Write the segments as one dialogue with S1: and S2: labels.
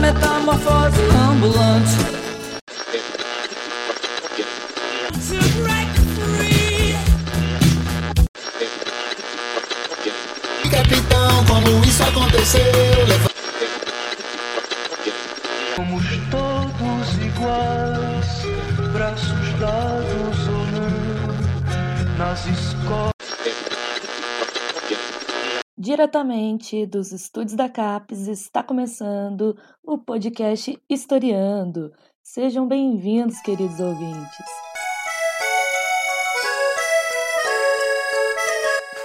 S1: metamorfose ambulante.
S2: Diretamente dos estúdios da CAPES está começando o podcast Historiando. Sejam bem-vindos, queridos ouvintes.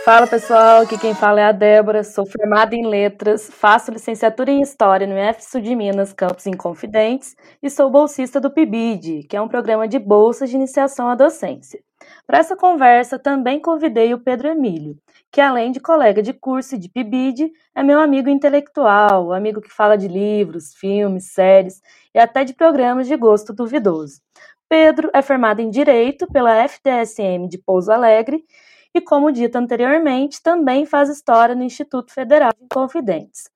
S2: Fala pessoal, aqui quem fala é a Débora, sou formada em Letras, faço licenciatura em História no IFSU de Minas, Campus Inconfidentes e sou bolsista do PIBID, que é um programa de bolsa de iniciação à docência. Para essa conversa também convidei o Pedro Emílio, que além de colega de curso e de PIBID, é meu amigo intelectual, amigo que fala de livros, filmes, séries e até de programas de gosto duvidoso. Pedro é formado em Direito pela FTSM de Pouso Alegre e, como dito anteriormente, também faz história no Instituto Federal de Confidentes.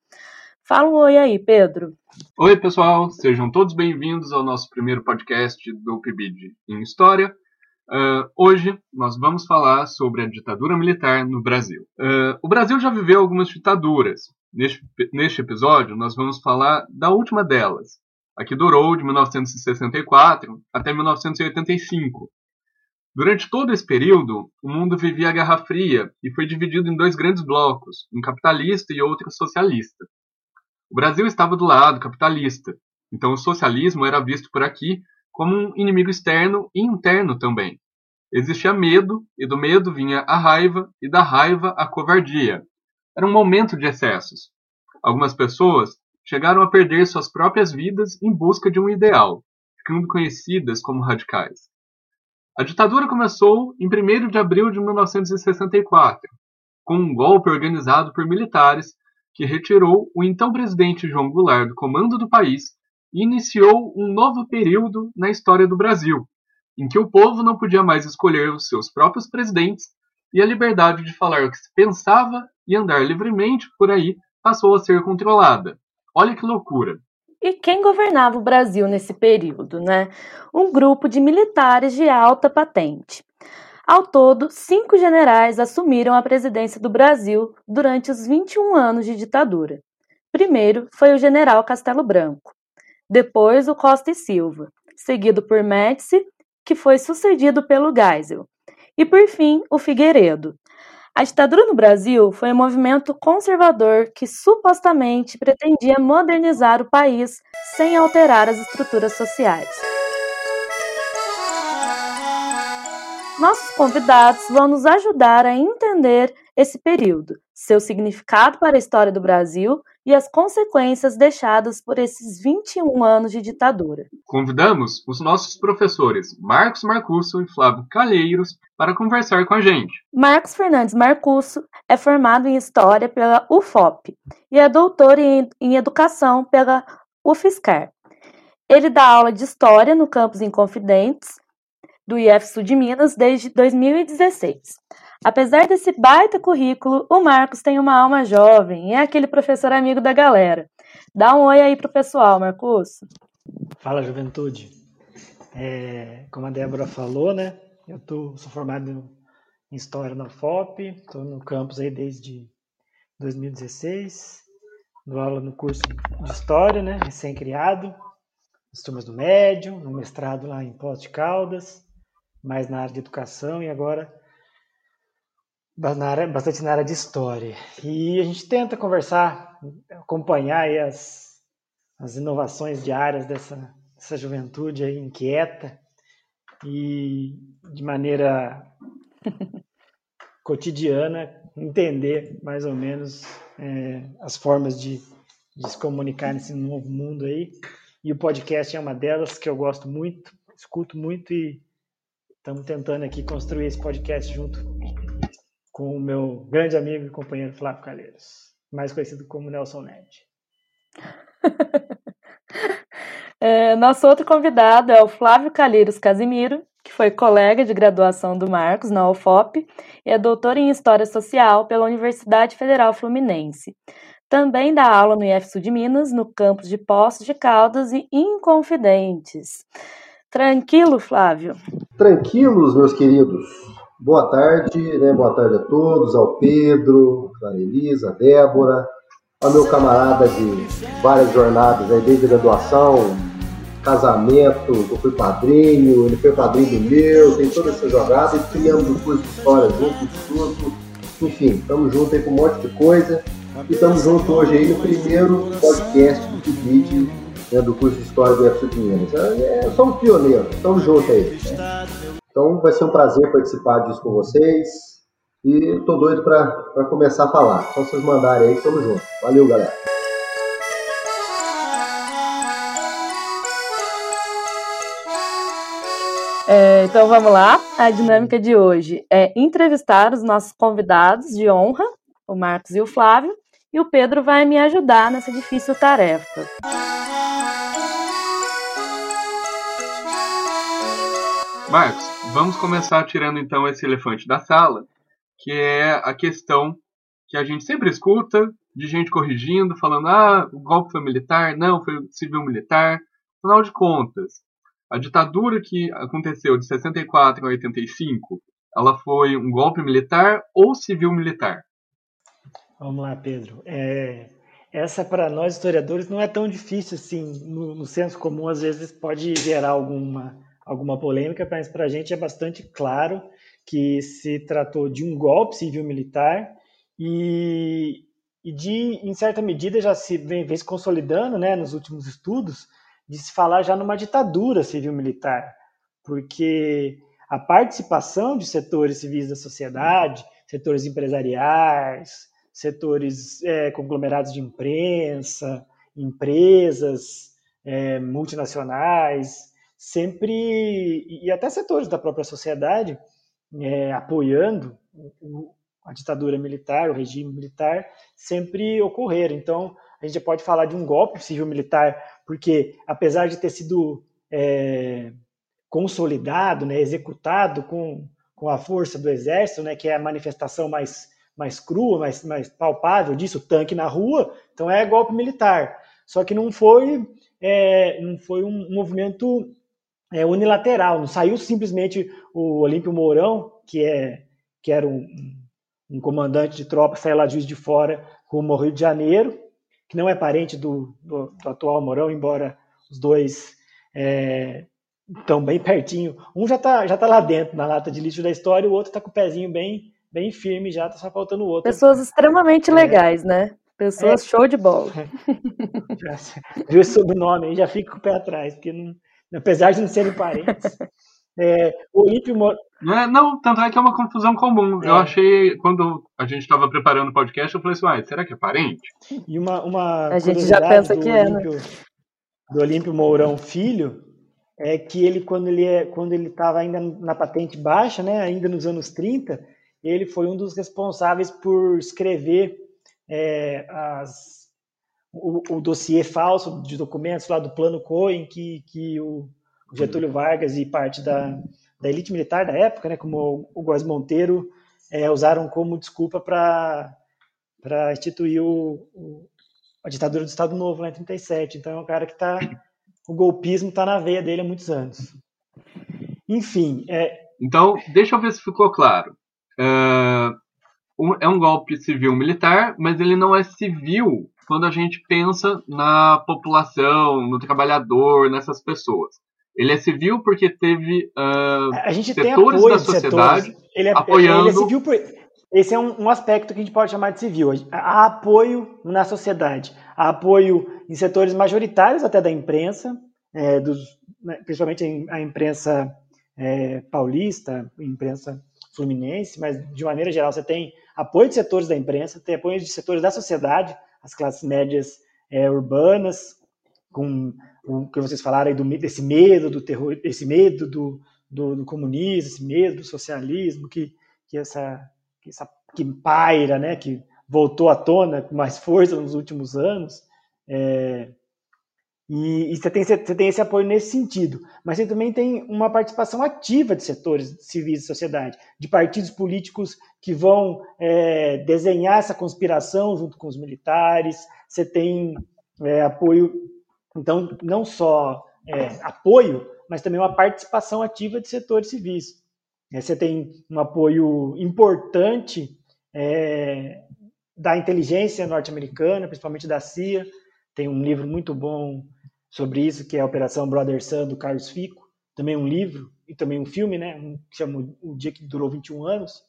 S2: Fala um oi aí, Pedro.
S3: Oi, pessoal, sejam todos bem-vindos ao nosso primeiro podcast do PIBID em História. Uh, hoje nós vamos falar sobre a ditadura militar no Brasil. Uh, o Brasil já viveu algumas ditaduras. Neste, neste episódio, nós vamos falar da última delas, a que durou de 1964 até 1985, Durante todo esse período, o mundo vivia a Guerra Fria e foi dividido em dois grandes blocos, um capitalista e outro socialista. O Brasil estava do lado capitalista, então o socialismo era visto por aqui como um inimigo externo e interno também. Existia medo, e do medo vinha a raiva, e da raiva a covardia. Era um momento de excessos. Algumas pessoas chegaram a perder suas próprias vidas em busca de um ideal, ficando conhecidas como radicais. A ditadura começou em 1 de abril de 1964, com um golpe organizado por militares que retirou o então presidente João Goulart do comando do país iniciou um novo período na história do Brasil, em que o povo não podia mais escolher os seus próprios presidentes e a liberdade de falar o que se pensava e andar livremente por aí passou a ser controlada. Olha que loucura!
S2: E quem governava o Brasil nesse período? Né? Um grupo de militares de alta patente. Ao todo, cinco generais assumiram a presidência do Brasil durante os 21 anos de ditadura. Primeiro foi o general Castelo Branco, depois o Costa e Silva, seguido por Médici, que foi sucedido pelo Geisel, e por fim o Figueiredo, a ditadura no Brasil foi um movimento conservador que supostamente pretendia modernizar o país sem alterar as estruturas sociais. Nossos convidados vão nos ajudar a entender esse período, seu significado para a história do Brasil e as consequências deixadas por esses 21 anos de ditadura.
S3: Convidamos os nossos professores Marcos Marcusso e Flávio Calheiros para conversar com a gente.
S2: Marcos Fernandes Marcusso é formado em História pela UFOP e é doutor em, Educação pela UFSCar. Ele dá aula de História no campus Inconfidentes do IF de Minas desde 2016. Apesar desse baita currículo, o Marcos tem uma alma jovem e é aquele professor amigo da galera. Dá um oi aí pro pessoal, Marcos.
S4: Fala, juventude. É, como a Débora falou, né? Eu tô, sou formado em História na FOP, estou no campus aí desde 2016, dou aula no curso de História, né? Recém-criado, nas turmas do médio, no mestrado lá em Pós de Caldas, mais na área de educação e agora bastante na área de história. E a gente tenta conversar, acompanhar as, as inovações diárias dessa, dessa juventude aí inquieta e de maneira cotidiana entender mais ou menos é, as formas de, de se comunicar nesse novo mundo aí. E o podcast é uma delas que eu gosto muito, escuto muito e estamos tentando aqui construir esse podcast junto com o meu grande amigo e companheiro Flávio Calheiros, mais conhecido como Nelson Ned.
S2: é, nosso outro convidado é o Flávio Calheiros Casimiro, que foi colega de graduação do Marcos na UFOP e é doutor em História Social pela Universidade Federal Fluminense. Também dá aula no IF de Minas, no campus de Poços de Caldas e Inconfidentes. Tranquilo, Flávio?
S1: Tranquilos, meus queridos. Boa tarde, né? Boa tarde a todos, ao Pedro, a Elisa, a Débora, ao meu camarada de várias jornadas, aí, desde graduação, casamento, eu fui padrinho, ele foi padrinho do meu, tem toda essa jogada e criamos o curso de história junto, tudo. Enfim, estamos juntos aí com um monte de coisa. E estamos juntos hoje aí no primeiro podcast do Kibid, né, do curso de História do de Minas. É, é, somos pioneiros, estamos juntos aí. Né? Então vai ser um prazer participar disso com vocês. E estou doido para começar a falar. Só vocês mandarem aí, estamos juntos. Valeu, galera.
S2: É, então vamos lá. A dinâmica de hoje é entrevistar os nossos convidados de honra, o Marcos e o Flávio, e o Pedro vai me ajudar nessa difícil tarefa.
S3: Marcos, vamos começar tirando então esse elefante da sala, que é a questão que a gente sempre escuta de gente corrigindo, falando: ah, o golpe foi militar, não, foi civil-militar. Afinal de contas, a ditadura que aconteceu de 64 a 85, ela foi um golpe militar ou civil-militar?
S4: Vamos lá, Pedro. É, essa, para nós historiadores, não é tão difícil assim. No, no senso comum, às vezes, pode gerar alguma, alguma polêmica, mas para a gente é bastante claro que se tratou de um golpe civil-militar e, e de, em certa medida, já se vem, vem se consolidando né, nos últimos estudos, de se falar já numa ditadura civil-militar, porque a participação de setores civis da sociedade, setores empresariais, setores é, conglomerados de imprensa, empresas é, multinacionais, sempre, e até setores da própria sociedade, é, apoiando a ditadura militar, o regime militar, sempre ocorreram. Então, a gente pode falar de um golpe civil-militar porque apesar de ter sido é, consolidado, né, executado com, com a força do exército, né, que é a manifestação mais, mais crua, mais, mais palpável disso, tanque na rua, então é golpe militar. Só que não foi, é, não foi um movimento é, unilateral, não saiu simplesmente o Olímpio Mourão, que, é, que era um, um comandante de tropa, saiu lá de Juiz de Fora rumo ao Rio de Janeiro, que não é parente do, do, do atual Morão, embora os dois estão é, bem pertinho. Um já está já tá lá dentro, na lata de lixo da história, o outro está com o pezinho bem, bem firme, já está só faltando o outro.
S2: Pessoas extremamente é, legais, né? Pessoas é, show de bola.
S4: Já, viu o sobrenome aí, já fica com o pé atrás, porque não, apesar de não serem parentes. É, o Olímpio Mor...
S3: não, é, não, tanto é que é uma confusão comum. É. Eu achei, quando a gente estava preparando o podcast, eu falei assim, ah, será que é parente?
S4: E uma, uma
S2: a gente já pensa que
S4: Olímpio,
S2: é, né?
S4: Do Olímpio Mourão Filho, é que ele, quando ele é, quando ele estava ainda na patente baixa, né, ainda nos anos 30, ele foi um dos responsáveis por escrever é, as, o, o dossiê falso de documentos lá do Plano Cohen, que, que o Getúlio Vargas e parte da, da elite militar da época, né, como o Góes Monteiro, é, usaram como desculpa para instituir o, o, a ditadura do Estado Novo lá em 37. Então é um cara que está. O golpismo está na veia dele há muitos anos. Enfim. É...
S3: Então, deixa eu ver se ficou claro. É, é um golpe civil-militar, mas ele não é civil quando a gente pensa na população, no trabalhador, nessas pessoas. Ele é civil porque teve uh,
S4: a gente
S3: setores da sociedade
S4: setores. Ele é,
S3: apoiando.
S4: Ele é civil por... Esse é um, um, aspecto que a gente pode chamar de civil. Há apoio na sociedade, há apoio em setores majoritários até da imprensa, é, dos, né, principalmente a imprensa é, paulista, imprensa fluminense, mas de maneira geral você tem apoio de setores da imprensa, tem apoio de setores da sociedade, as classes médias é, urbanas, com o que vocês falaram aí do, desse medo do terror, esse medo do, do, do comunismo, esse medo do socialismo que, que essa que, essa, que paira, né, que voltou à tona com mais força nos últimos anos. É, E, e você, tem, você tem esse apoio nesse sentido. Mas você também tem uma participação ativa de setores civis da sociedade, de partidos políticos que vão é, desenhar essa conspiração junto com os militares. Você tem é, apoio, então, não só é, apoio, mas também uma participação ativa de setores civis. É, você tem um apoio importante é, da inteligência norte-americana, principalmente da CIA. Tem um livro muito bom sobre isso, que é a Operação Brother Sun, do Carlos Fico. Também um livro e também um filme, né, um, que chama O Dia que Durou 21 Anos,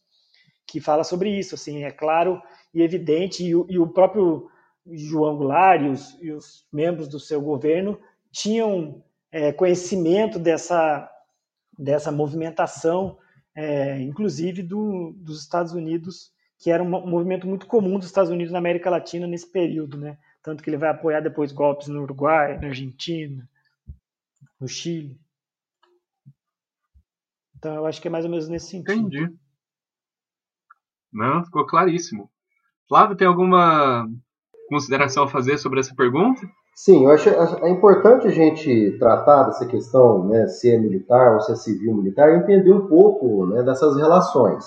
S4: que fala sobre isso. Assim, é claro e evidente, e o, e o próprio João Goulart e os, e os, membros do seu governo tinham é, conhecimento dessa, dessa movimentação, é, inclusive do, dos Estados Unidos, que era um movimento muito comum dos Estados Unidos na América Latina nesse período, né? Tanto que ele vai apoiar depois golpes no Uruguai, na Argentina, no Chile. Então eu acho que é mais ou menos nesse sentido.
S3: Entendi. Não, ficou claríssimo. Flávio, tem alguma consideração a fazer sobre essa pergunta?
S1: Sim, eu acho é importante a gente tratar dessa questão, né, se é militar ou se é civil militar, e entender um pouco né, dessas relações.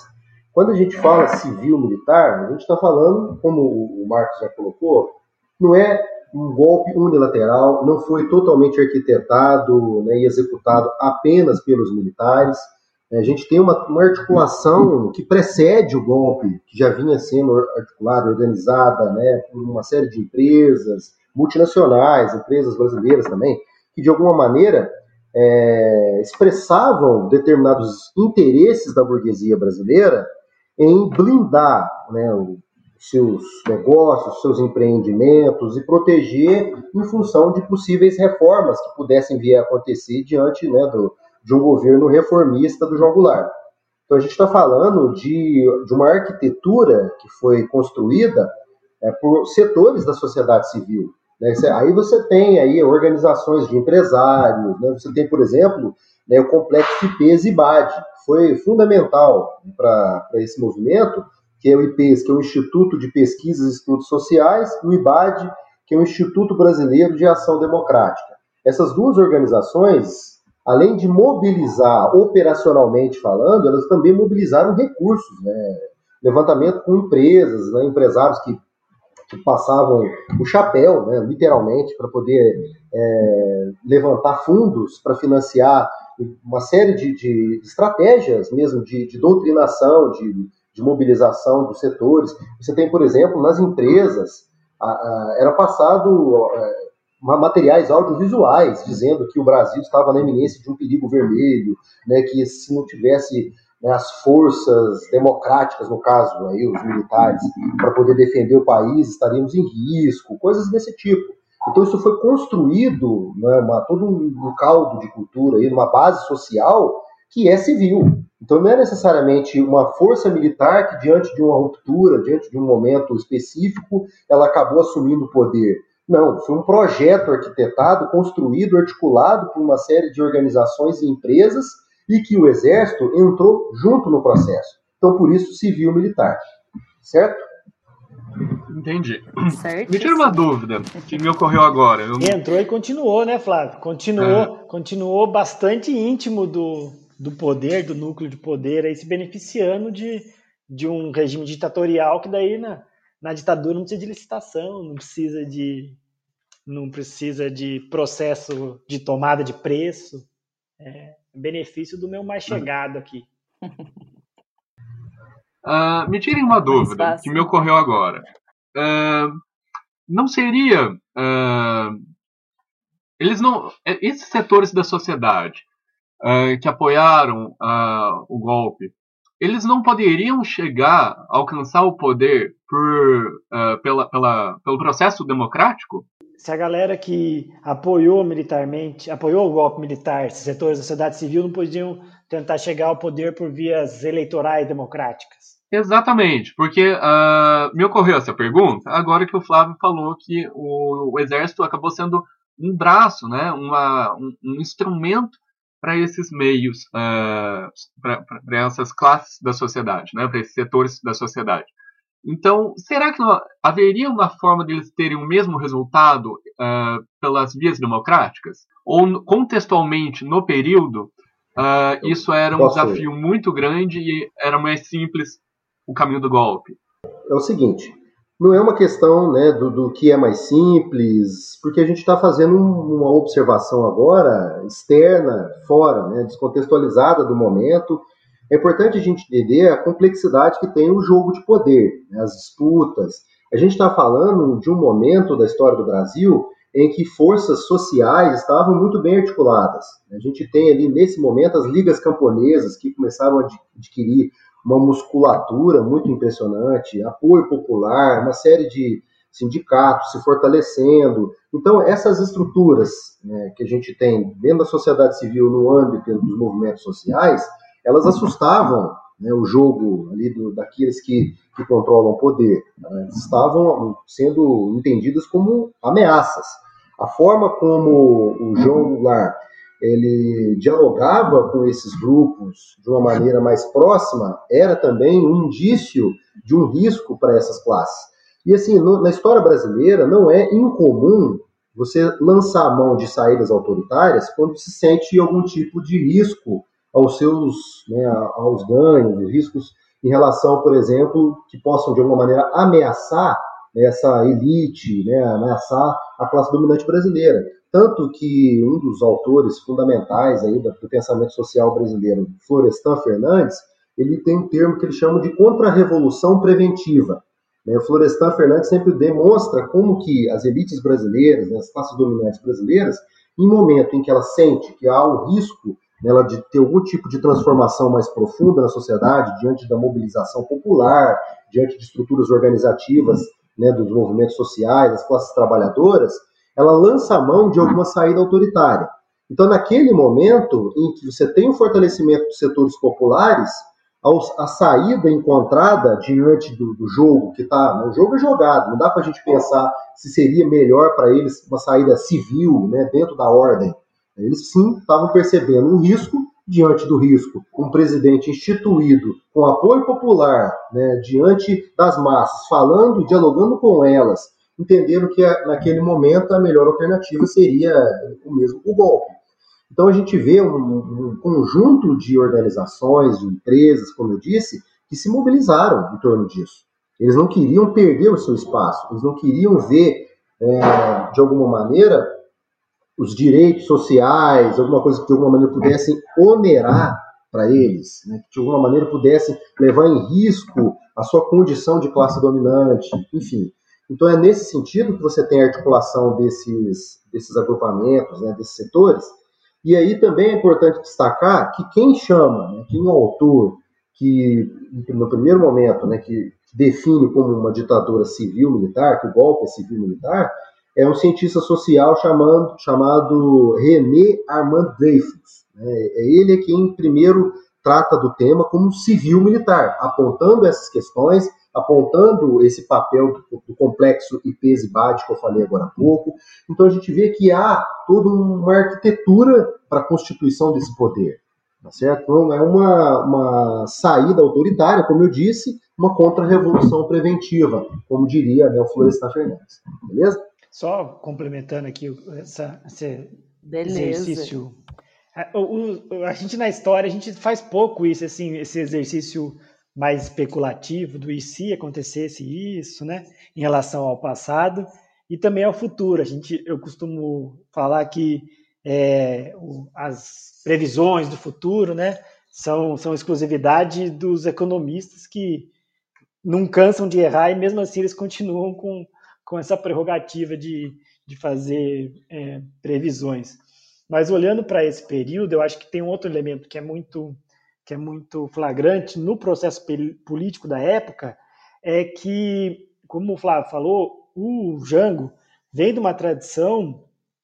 S1: Quando a gente fala civil militar, a gente está falando, como o Marcos já colocou, não é um golpe unilateral, não foi totalmente arquitetado né, e executado apenas pelos militares. A gente tem uma, uma, articulação que precede o golpe, que já vinha sendo articulada, organizada né, por uma série de empresas multinacionais, empresas brasileiras também, que de alguma maneira é, expressavam determinados interesses da burguesia brasileira em blindar né, seus negócios, seus empreendimentos e proteger em função de possíveis reformas que pudessem vir a acontecer diante né, do, de um governo reformista do João Goulart. Então a gente está falando de, de uma arquitetura que foi construída é, por setores da sociedade civil. Né? Aí você tem aí organizações de empresários, né? você tem, por exemplo, né, o complexo IPES-IBAD, que foi fundamental para esse movimento, que é o IPES, que é o Instituto de Pesquisas e Estudos Sociais, e o IBAD, que é o Instituto Brasileiro de Ação Democrática. Essas duas organizações, além de mobilizar operacionalmente falando, elas também mobilizaram recursos, né? levantamento com empresas, né? empresários que, que, passavam o chapéu, né? literalmente, para poder é, levantar fundos para financiar uma série de, de estratégias mesmo de, de doutrinação, de de mobilização dos setores. Você tem, por exemplo, nas empresas, a, a, era passado é, materiais audiovisuais dizendo que o Brasil estava na iminência de um perigo vermelho, né, que se não tivesse né, as forças democráticas, no caso, aí, os militares, para poder defender o país, estaríamos em risco, coisas desse tipo. Então isso foi construído, né, uma, todo um, caldo de cultura, aí, uma base social que é civil. Então não é necessariamente uma força militar que, diante de uma ruptura, diante de um momento específico, ela acabou assumindo o poder. Não, foi um projeto arquitetado, construído, articulado por uma série de organizações e empresas e que o Exército entrou junto no processo. Então, por isso, civil-militar. Certo?
S3: Entendi. Certo. Me tira uma dúvida que me ocorreu agora. Eu...
S4: Entrou e continuou, né, Flávio? Continuou, é. continuou bastante íntimo do, do poder, do núcleo de poder, aí se beneficiando de, de um regime ditatorial que daí na, na ditadura não precisa de licitação, não precisa de não precisa de processo de tomada de preço. É benefício do meu mais chegado aqui.
S3: Uh, me tirem uma dúvida que me ocorreu agora. Uh, não seria. Uh, eles não. Esses setores da sociedade uh, que apoiaram uh, o golpe, eles não poderiam chegar a alcançar o poder por, uh, pela, pela, pelo processo democrático?
S4: Se a galera que apoiou militarmente, apoiou o golpe militar, esses setores da sociedade civil não podiam tentar chegar ao poder por vias eleitorais democráticas.
S3: Exatamente, porque uh, me ocorreu essa pergunta agora que o Flávio falou que o, o exército acabou sendo um braço, né, uma, um, um instrumento para esses meios, uh, para essas classes da sociedade, né, para esses setores da sociedade. Então, será que não, haveria uma forma deles terem o mesmo resultado uh, pelas vias democráticas? Ou contextualmente, no período, uh, isso era um Posso desafio muito grande e era mais simples o caminho do golpe?
S1: É o seguinte, não é uma questão né, do, do que é mais simples, porque a gente está fazendo uma observação agora externa, fora, né, descontextualizada do momento, é importante a gente entender a complexidade que tem o jogo de poder, né, as disputas. A gente está falando de um momento da história do Brasil em que forças sociais estavam muito bem articuladas. A gente tem ali, nesse momento, as ligas camponesas que começaram a adquirir uma musculatura muito impressionante, apoio popular, uma série de sindicatos se fortalecendo. Então, essas estruturas né, que a gente tem dentro da sociedade civil, no âmbito dos movimentos sociais, elas assustavam né, o jogo ali do, daqueles que, que controlam o poder. Né, estavam sendo entendidas como ameaças. A forma como o João Goulart ele dialogava com esses grupos de uma maneira mais próxima era também um indício de um risco para essas classes. E assim, no, na história brasileira não é incomum você lançar a mão de saídas autoritárias quando se sente algum tipo de risco aos seus né, aos ganhos, riscos em relação, por exemplo, que possam de alguma maneira ameaçar essa elite, né, ameaçar a classe dominante brasileira. Tanto que um dos autores fundamentais aí do pensamento social brasileiro, Florestan Fernandes, ele tem um termo que ele chama de contra-revolução preventiva. Né, Florestan Fernandes sempre demonstra como que as elites brasileiras, né, as classes dominantes brasileiras, em momento em que ela sente que há o risco nela de ter algum tipo de transformação mais profunda na sociedade, diante da mobilização popular, diante de estruturas organizativas né, dos movimentos sociais, das classes trabalhadoras, ela lança a mão de alguma saída autoritária. Então, naquele momento em que você tem o fortalecimento dos setores populares, a saída encontrada diante do, do jogo que está. O jogo é jogado, não dá para a gente pensar se seria melhor para eles uma saída civil, né, dentro da ordem. Eles sim estavam percebendo um risco, diante do risco, um presidente instituído com apoio popular, né, diante das massas, falando dialogando com elas, entenderam que naquele momento a melhor alternativa seria o mesmo o golpe. Então a gente vê um, um, conjunto de organizações, de empresas, como eu disse, que se mobilizaram em torno disso. Eles não queriam perder o seu espaço, eles não queriam ver, é, de alguma maneira, os direitos sociais, alguma coisa que de alguma maneira pudessem onerar para eles, né? que de alguma maneira pudessem levar em risco a sua condição de classe dominante, enfim. Então é nesse sentido que você tem a articulação desses, desses agrupamentos, né, desses setores. E aí também é importante destacar que quem chama, né, quem é o autor, que no primeiro momento, né, que define como uma ditadura civil-militar, que o golpe é civil-militar, é um cientista social chamando, chamado René Armand Dreyfus. Né? É ele quem primeiro trata do tema como civil-militar, apontando essas questões, apontando esse papel do, do complexo IPs e BAD que eu falei agora há pouco. Então a gente vê que há toda uma arquitetura para a constituição desse poder. Tá certo? Então é uma, uma saída autoritária, como eu disse, uma contra-revolução preventiva, como diria né, o Florestan Fernandes. Beleza?
S4: Só complementando aqui essa, esse Beleza. exercício. A, o, a gente na história, a gente faz pouco isso, assim, esse exercício mais especulativo do e se acontecesse isso, né, em relação ao passado e também ao futuro. A gente, eu costumo falar que é, o, as previsões do futuro, né, são, são exclusividade dos economistas que não cansam de errar e mesmo assim eles continuam com com essa prerrogativa de, de fazer é, previsões. Mas olhando para esse período, eu acho que tem um outro elemento que é muito que é muito flagrante no processo político da época, é que, como o Flávio falou, o Jango vem de uma tradição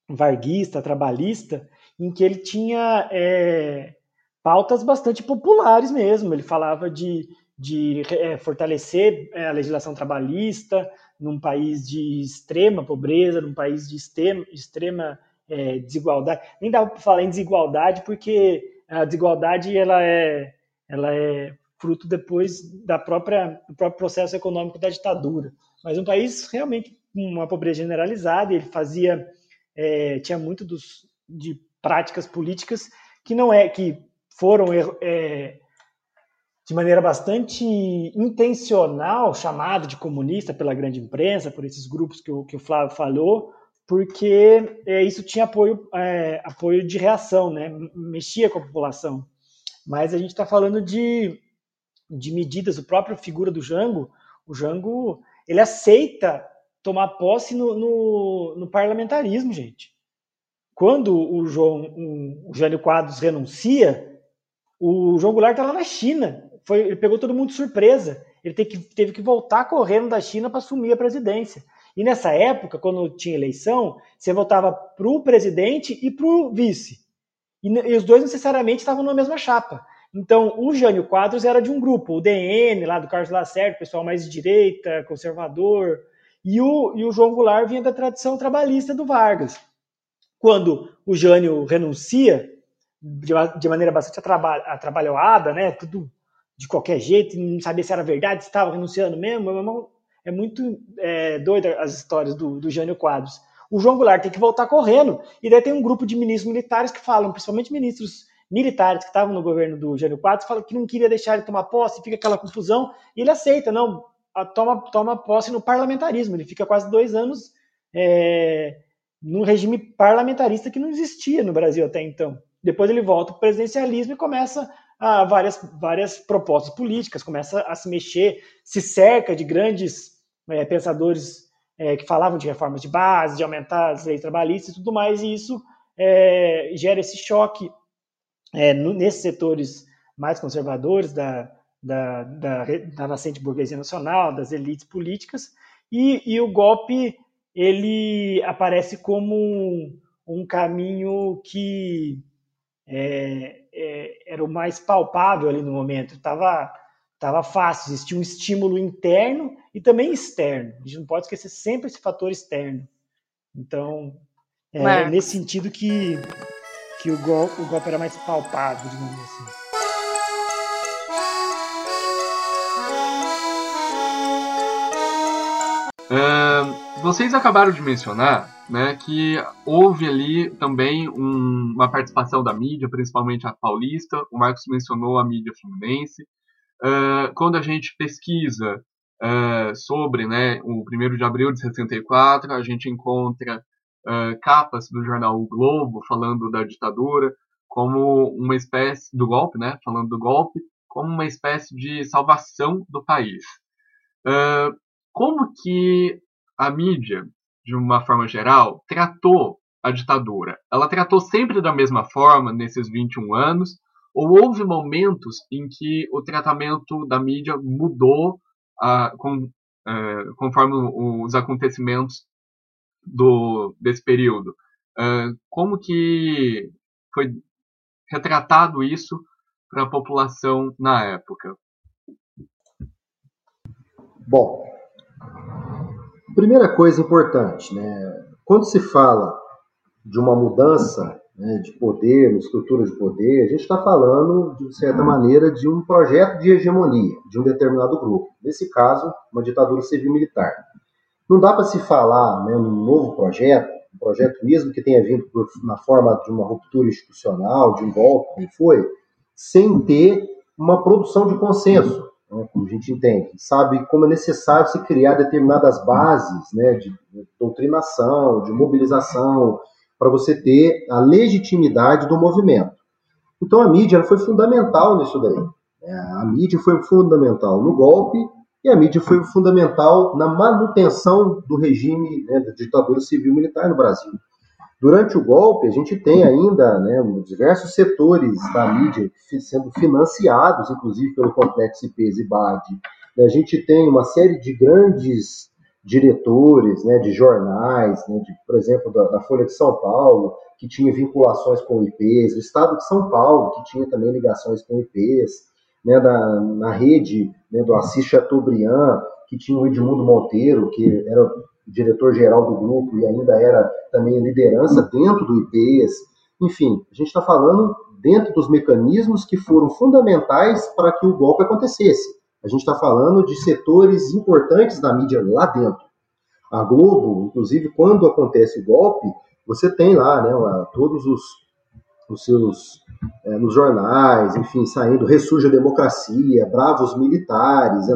S4: varguista, trabalhista, em que ele tinha é, pautas bastante populares mesmo. Ele falava de, de é, fortalecer é, a legislação trabalhista, num país de extrema pobreza, num país de extrema, extrema é, desigualdade. Nem dá para falar em desigualdade, porque a desigualdade ela é, ela é fruto depois da própria, do próprio processo econômico da ditadura. Mas um país realmente com uma pobreza generalizada, ele fazia, é, tinha muito dos, de práticas políticas que não é que foram é, de maneira bastante intencional chamado de comunista pela grande imprensa, por esses grupos que o, que o Flávio falou, porque é, isso tinha apoio, é, apoio de reação, né? mexia com a população. Mas a gente está falando de, de medidas, o próprio figura do Jango, o Jango, ele aceita tomar posse no, no, no parlamentarismo, gente. Quando o João, o Jânio Quadros renuncia, o João Goulart está lá na China, foi, ele pegou todo mundo de surpresa. Ele teve que, teve que voltar correndo da China para assumir a presidência. E nessa época, quando tinha eleição, você votava para o presidente e para o vice. E, e, os dois necessariamente estavam na mesma chapa. Então, o Jânio Quadros era de um grupo, o DN, lá do Carlos Lacerda, pessoal mais de direita, conservador, e o, e o João Goulart vinha da tradição trabalhista do Vargas. Quando o Jânio renuncia, de, de maneira bastante atrabalhoada, né, tudo de qualquer jeito, não sabia se era verdade, se estava renunciando mesmo. É muito é, doida as histórias do, do Jânio Quadros. O João Goulart tem que voltar correndo, e daí tem um grupo de ministros militares que falam, principalmente ministros militares que estavam no governo do Jânio Quadros, falam que não queria deixar ele tomar posse, fica aquela confusão, e ele aceita, não, toma, toma posse no parlamentarismo. Ele fica quase dois anos é, num regime parlamentarista que não existia no Brasil até então. Depois ele volta para o presidencialismo e começa a várias, várias propostas políticas, começa a se mexer, se cerca de grandes é, pensadores é, que falavam de reformas de base, de aumentar as leis trabalhistas e tudo mais, e isso é, gera esse choque é, no, nesses setores mais conservadores da, da, da, da, nascente burguesia nacional, das elites políticas, e, e o golpe ele aparece como um, um caminho que é, é, era o mais palpável ali no momento. Estava tava fácil, existia um estímulo interno e também externo. A gente não pode esquecer sempre esse fator externo. Então, é nesse sentido que, que o, golpe, o golpe era mais palpável, digamos assim.
S3: Uh, vocês acabaram de mencionar né, que houve ali também um, uma participação da mídia, principalmente a paulista. O Marcos mencionou a mídia fluminense. Uh, quando a gente pesquisa uh, sobre né, o 1 de abril de 64, a gente encontra uh, capas do jornal o Globo falando da ditadura como uma espécie do golpe, né, falando do golpe, como uma espécie de salvação do país. como que a mídia de uma forma geral, tratou a ditadura? Ela tratou sempre da mesma forma nesses 21 anos? Ou houve momentos em que o tratamento da mídia mudou uh, com, uh, conforme os acontecimentos do, desse período? Uh, como que foi retratado isso para a população na época?
S1: Bom, Primeira coisa importante, né? Quando se fala de uma mudança né, de poder, uma estrutura de poder, a gente está falando, de certa maneira, de um projeto de hegemonia de um determinado grupo. Nesse caso, uma ditadura civil-militar. Não dá para se falar né, num novo projeto, um projeto mesmo que tenha vindo por, na forma de uma ruptura institucional, de um golpe, como foi, sem ter uma produção de consenso né, como a gente entende, sabe como é necessário se criar determinadas bases né, de doutrinação, de mobilização, para você ter a legitimidade do movimento. Então a mídia foi fundamental nisso daí. Né? A mídia foi fundamental no golpe e a mídia foi fundamental na manutenção do regime né, da ditadura civil-militar no Brasil. Durante o golpe, a gente tem ainda né, diversos setores da mídia sendo financiados, inclusive pelo complexo IPs e BAD. A gente tem uma série de grandes diretores né, de jornais, né, de, por exemplo, da, da, Folha de São Paulo, que tinha vinculações com IPs, o Estado de São Paulo, que tinha também ligações com IPs, né, da, na rede né, do Assis Chateaubriand, que tinha o Edmundo Monteiro, que era diretor-geral do grupo e ainda era também liderança dentro do IPES. Enfim, a gente está falando dentro dos mecanismos que foram fundamentais para que o golpe acontecesse. A gente está falando de setores importantes da mídia lá dentro. A Globo, inclusive, quando acontece o golpe, você tem lá né, todos os, os seus é, nos jornais, enfim, saindo, ressurge a democracia, bravos militares,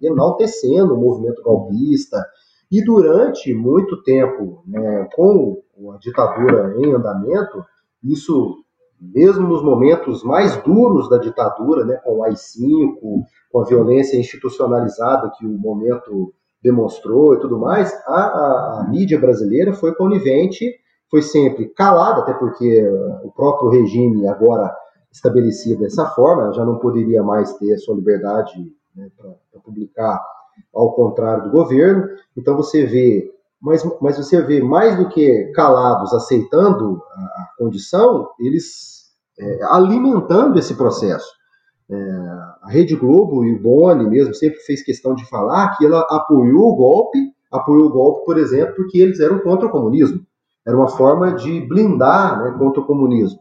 S1: enaltecendo o movimento golpista. E durante muito tempo, né, com a ditadura em andamento, isso, mesmo nos momentos mais duros da ditadura, né, com o AI-5, com a violência institucionalizada que o momento demonstrou e tudo mais, a, a, a mídia brasileira foi conivente foi sempre calada, até porque o próprio regime agora estabelecido dessa forma, já não poderia mais ter sua liberdade né, para publicar ao contrário do governo. Então você vê, mas, mas você vê mais do que calados aceitando a, a condição, eles é, alimentando esse processo. É, a Rede Globo e o Boni mesmo sempre fez questão de falar que ela apoiou o golpe, apoiou o golpe, por exemplo, porque eles eram contra o comunismo. Era uma forma de blindar né, contra o comunismo.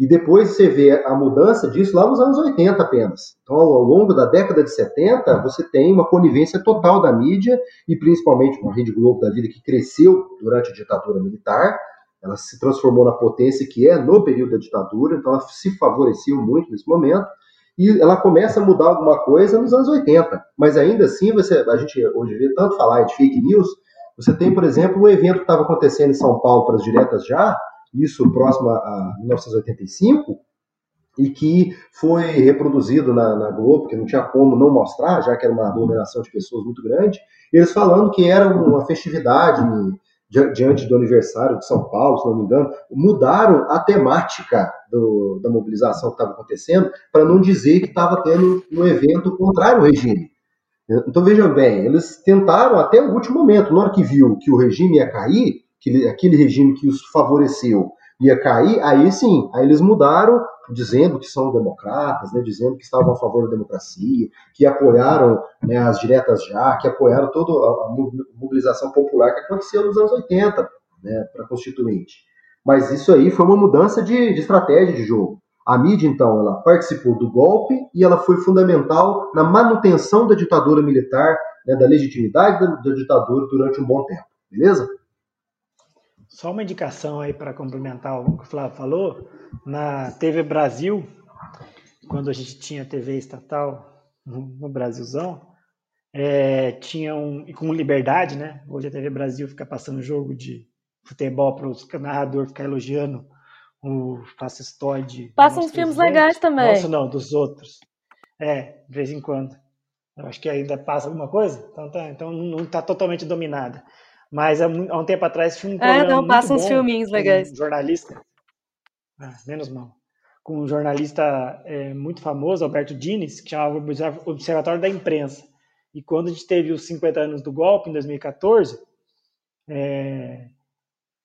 S1: E depois você vê a mudança disso lá nos anos 80 apenas. Então, ao longo da década de 70, você tem uma conivência total da mídia, e principalmente com a Rede Globo da vida, que cresceu durante a ditadura militar. Ela se transformou na potência que é no período da ditadura, então ela se favoreceu muito nesse momento. E ela começa a mudar alguma coisa nos anos 80. Mas ainda assim, você, a gente hoje vê tanto falar de fake news, você tem, por exemplo, um evento que estava acontecendo em São Paulo para as diretas já, isso próximo a 1985, e que foi reproduzido na, na, Globo, porque não tinha como não mostrar, já que era uma aglomeração de pessoas muito grande, eles falando que era uma festividade diante do aniversário de São Paulo, se não me engano, mudaram a temática do, da mobilização que estava acontecendo para não dizer que estava tendo um evento contrário ao regime. Então vejam bem, eles tentaram até o último momento, na hora que viu que o regime ia cair, que aquele regime que os favoreceu ia cair, aí sim, aí eles mudaram, dizendo que são democratas, né, dizendo que estavam a favor da democracia, que apoiaram né, as diretas já, que apoiaram toda a mobilização popular que aconteceu nos anos 80 né, para Constituinte. Mas isso aí foi uma mudança de, de estratégia de jogo. A mídia, então, ela participou do golpe e ela foi fundamental na manutenção da ditadura militar, né, da legitimidade da, da ditadura durante um bom tempo. Beleza?
S4: Só uma indicação aí para complementar o que o Flávio falou. Na TV Brasil, quando a gente tinha TV estatal no Brasilzão, é, tinha um. E com liberdade, né? Hoje a TV Brasil fica passando jogo de futebol para os narradores ficar elogiando o fascistoide.
S2: Passa uns filmes legais também.
S4: Nossa, não, dos outros. É, de vez em quando. Eu acho que ainda passa alguma coisa, então, tá, então não está totalmente dominada. Mas há, um tempo atrás tinha um
S2: É, não, passa uns filminhos legais.
S4: Um jornalista. Ah, menos mal. Com um jornalista é, muito famoso, Alberto Dines, que chamava Observatório da Imprensa. E quando a gente teve os 50 anos do golpe, em 2014, é,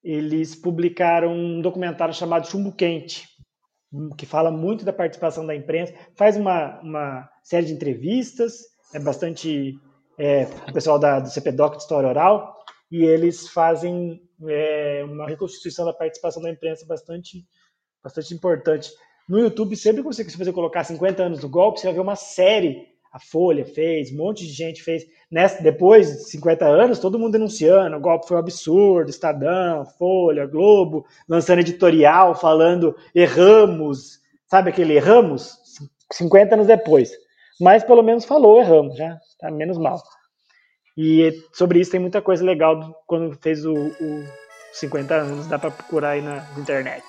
S4: eles publicaram um documentário chamado Chumbo Quente, que fala muito da participação da imprensa, faz uma, uma série de entrevistas, é bastante é, o pessoal da, do CPDOC de História Oral, e eles fazem é, uma reconstituição da participação da imprensa bastante, bastante importante. No YouTube, sempre que você, se você colocar 50 anos do golpe, você vai ver uma série a Folha fez, um monte de gente fez. Nessa, depois de 50 anos, todo mundo denunciando, o golpe foi um absurdo, Estadão, Folha, Globo, lançando editorial, falando erramos, sabe aquele erramos? 50 anos depois. Mas pelo menos falou erramos, já tá menos mal. E sobre isso tem muita coisa legal quando fez o, o 50 anos, dá para procurar aí na internet.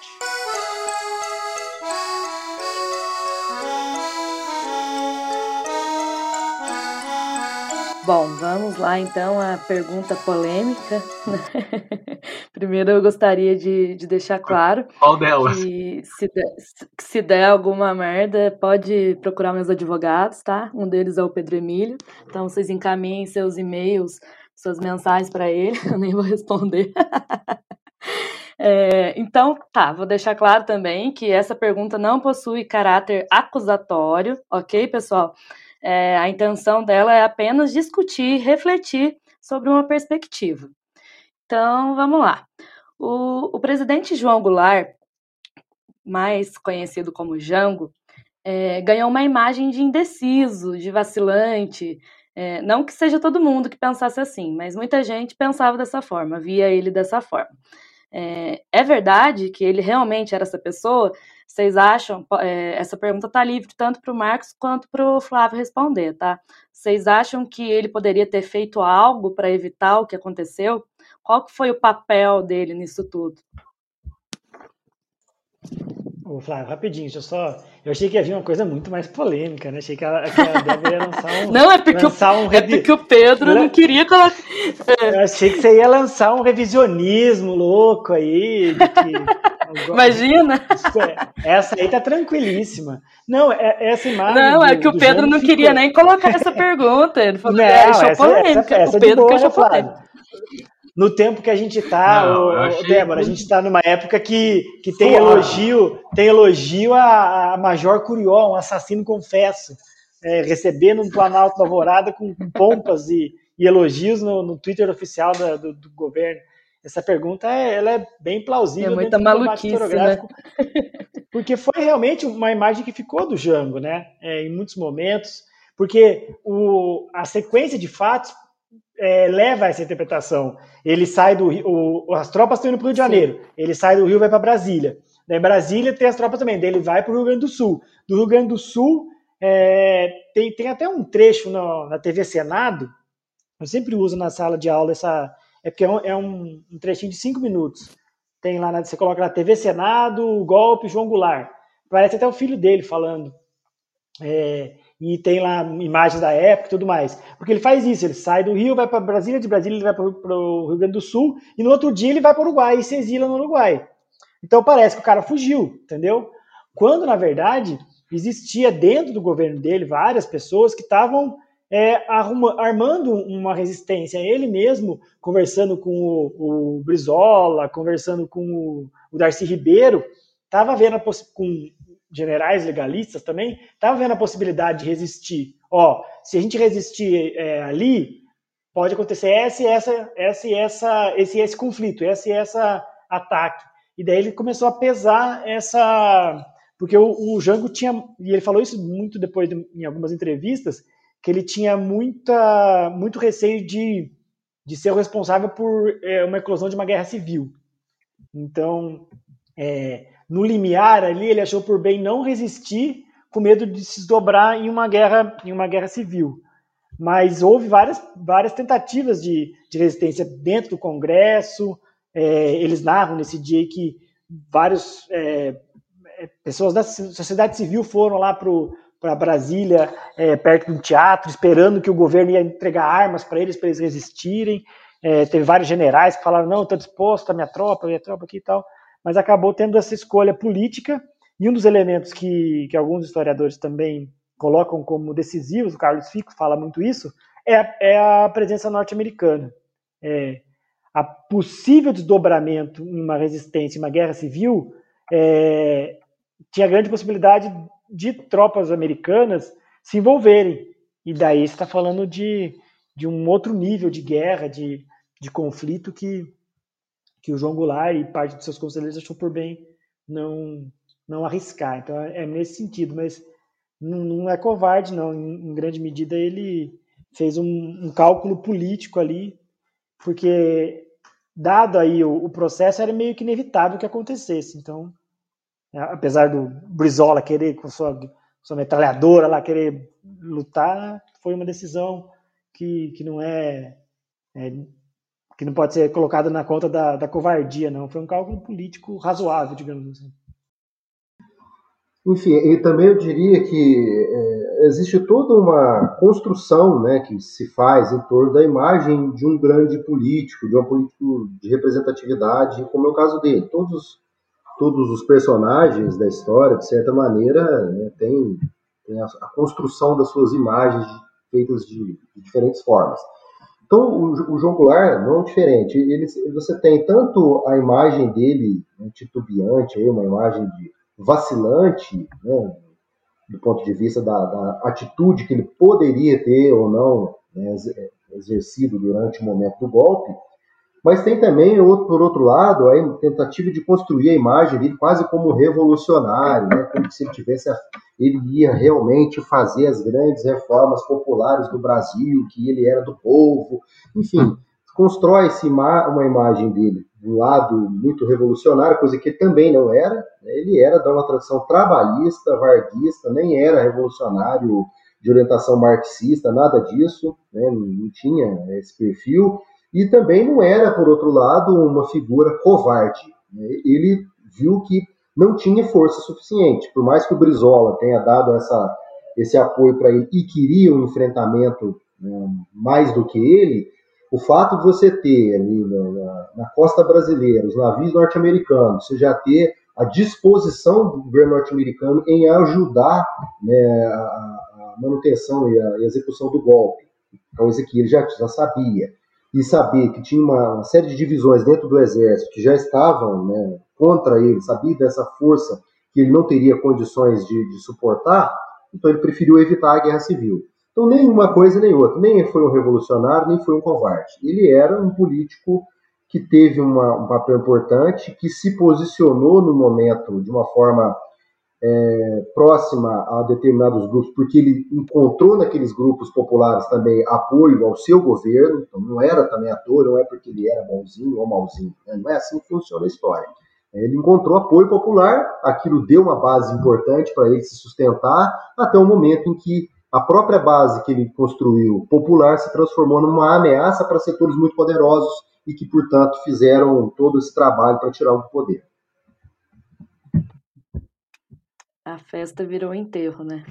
S2: Bom, vamos lá então à pergunta polêmica. Primeiro eu gostaria de, de deixar claro
S3: Qual delas?
S2: que se der, se der alguma merda, pode procurar meus advogados, tá? Um deles é o Pedro Emílio. Então vocês encaminhem seus e-mails, suas mensagens para ele, eu nem vou responder. É, então, tá, vou deixar claro também que essa pergunta não possui caráter acusatório, ok, pessoal? É, a intenção dela é apenas discutir, refletir sobre uma perspectiva. Então, vamos lá. O, o presidente João Goulart mais conhecido como Jango, é, ganhou uma imagem de indeciso, de vacilante. É, não que seja todo mundo que pensasse assim, mas muita gente pensava dessa forma, via ele dessa forma. É, é verdade que ele realmente era essa pessoa? Vocês acham? É, essa pergunta está livre tanto para o Marcos quanto para o Flávio responder, tá? Vocês acham que ele poderia ter feito algo para evitar o que aconteceu? Qual que foi o papel dele nisso tudo?
S4: Ô, Flávio, rapidinho, deixa eu só. Eu achei que ia vir uma coisa muito mais polêmica, né? Achei que ela, que ela deveria lançar um.
S2: Não, é porque, o, um revi... é porque o Pedro não queria colocar.
S4: Eu achei que você ia lançar um revisionismo louco aí.
S2: Que... Imagina!
S4: É, essa aí tá tranquilíssima. Não, é, essa imagem.
S2: Não, é que o Pedro não queria nem colocar essa pergunta. Ele falou não, que achou essa, polêmica. Essa, essa o Pedro boa, que achou polêmica
S4: no tempo que a gente está, Débora, a gente está numa época que, que tem elogio, tem elogio a, a Major Curió, um assassino confesso, é, recebendo um Planalto da Alvorada com, com pompas e, e, elogios no, no Twitter oficial da, do, do, governo. Essa pergunta é, ela é bem plausível.
S2: É muita maluquice, né?
S4: Porque foi realmente uma imagem que ficou do Jango, né? É, em muitos momentos, porque o, a sequência de fatos é, leva a essa interpretação. Ele sai do Rio, as tropas estão indo para o Rio de Janeiro, ele sai do Rio e vai para Brasília. Daí Brasília tem as tropas também, daí ele vai para o Rio Grande do Sul. Do Rio Grande do Sul é, tem, tem até um trecho no, na TV Senado, eu sempre uso na sala de aula essa. É porque é um, é um, trechinho de cinco minutos. Tem lá, você coloca na TV Senado, golpe João Goulart. Parece até o filho dele falando. É, e tem lá imagens da época e tudo mais. Porque ele faz isso, ele sai do Rio, vai para Brasília, de Brasília ele vai para o Rio Grande do Sul, e no outro dia ele vai para o Uruguai e se exila no Uruguai. Então parece que o cara fugiu, entendeu? Quando, na verdade, existia dentro do governo dele várias pessoas que estavam é, armando uma resistência. Ele mesmo, conversando com o, o Brizola, conversando com o, o Darcy Ribeiro, estava vendo com generais legalistas também, estavam vendo a possibilidade de resistir. Ó, se a gente resistir é, ali, pode acontecer essa e essa, essa e essa, esse esse conflito, esse essa ataque. E daí ele começou a pesar essa, porque o, o Jango tinha, e ele falou isso muito depois de, em algumas entrevistas, que ele tinha muita, muito receio de, de ser o responsável por é, uma eclosão de uma guerra civil. Então, é, no limiar ali, ele achou por bem não resistir, com medo de se desdobrar em uma guerra, em uma guerra civil. Mas houve várias, várias tentativas de, de resistência dentro do Congresso. É, eles narram nesse dia que várias é, é, pessoas da sociedade civil foram lá para Brasília, é, perto de um teatro, esperando que o governo ia entregar armas para eles, para eles resistirem. É, teve vários generais que falaram: não, estou disposto, a minha tropa, a minha tropa aqui e tal mas acabou tendo essa escolha política. E um dos elementos que, que alguns historiadores também colocam como decisivos, o Carlos Fico fala muito isso, é, é a presença norte-americana. É, a possível desdobramento em uma resistência, em uma guerra civil, é, tinha grande possibilidade de tropas americanas se envolverem. E daí está falando de, de um outro nível de guerra, de, de conflito que, que o João Goulart e parte dos seus conselheiros achou por bem não não arriscar. Então é, é nesse sentido, mas não, não é covarde não. Em, em, grande medida ele fez um, um, cálculo político ali, porque dado aí o, o, processo era meio que inevitável que acontecesse. Então, apesar do Brizola querer com sua sua metralhadora lá querer lutar, foi uma decisão que, que não é, é que não pode ser colocada na conta da, da covardia, não. Foi um cálculo político razoável, digamos assim.
S1: Enfim, e também eu diria que é, existe toda uma construção né, que se faz em torno da imagem de um grande político, de um político de representatividade, como é o caso dele. Todos, todos os personagens da história, de certa maneira, né, têm, têm a, a, construção das suas imagens feitas de, de diferentes formas. Então, o, o João Goulart não é diferente. Ele, você tem tanto a imagem dele né, titubeante, uma imagem de vacilante, né, do ponto de vista da, da, atitude que ele poderia ter ou não né, exercido durante o momento do golpe, Mas tem também, por outro lado, a tentativa de construir a imagem dele quase como revolucionário, né? como se ele tivesse, ele ia realmente fazer as grandes reformas populares do Brasil, que ele era do povo, enfim, constrói-se uma imagem dele de um lado muito revolucionário, coisa que ele também não era. Né? Ele era de uma tradição trabalhista, varguista, nem era revolucionário de orientação marxista, nada disso, né? não tinha esse perfil e também não era, por outro lado, uma figura covarde. Né? Ele viu que não tinha força suficiente, por mais que o Brizola tenha dado essa, esse apoio para ele e queria um enfrentamento né, mais do que ele, o fato de você ter ali na, na costa brasileira os navios norte-americanos, você já ter a disposição do governo norte-americano em ajudar né, a, a, manutenção e a, execução do golpe, coisa que ele já, já sabia e saber que tinha uma, série de divisões dentro do exército que já estavam né, contra ele, sabia dessa força que ele não teria condições de, de, suportar, então ele preferiu evitar a guerra civil. Então, nem uma coisa nem outra. Nem foi um revolucionário, nem foi um covarde. Ele era um político que teve uma, um papel importante, que se posicionou no momento de uma forma é, próxima a determinados grupos, porque ele encontrou naqueles grupos populares também apoio ao seu governo, então não era também ator, não é porque ele era bonzinho ou malzinho, né? não é assim que funciona a história. Ele encontrou apoio popular, aquilo deu uma base importante para ele se sustentar, até o momento em que a própria base que ele construiu popular se transformou numa ameaça para setores muito poderosos e que, portanto, fizeram todo esse trabalho para tirar o poder.
S2: A festa virou enterro, né?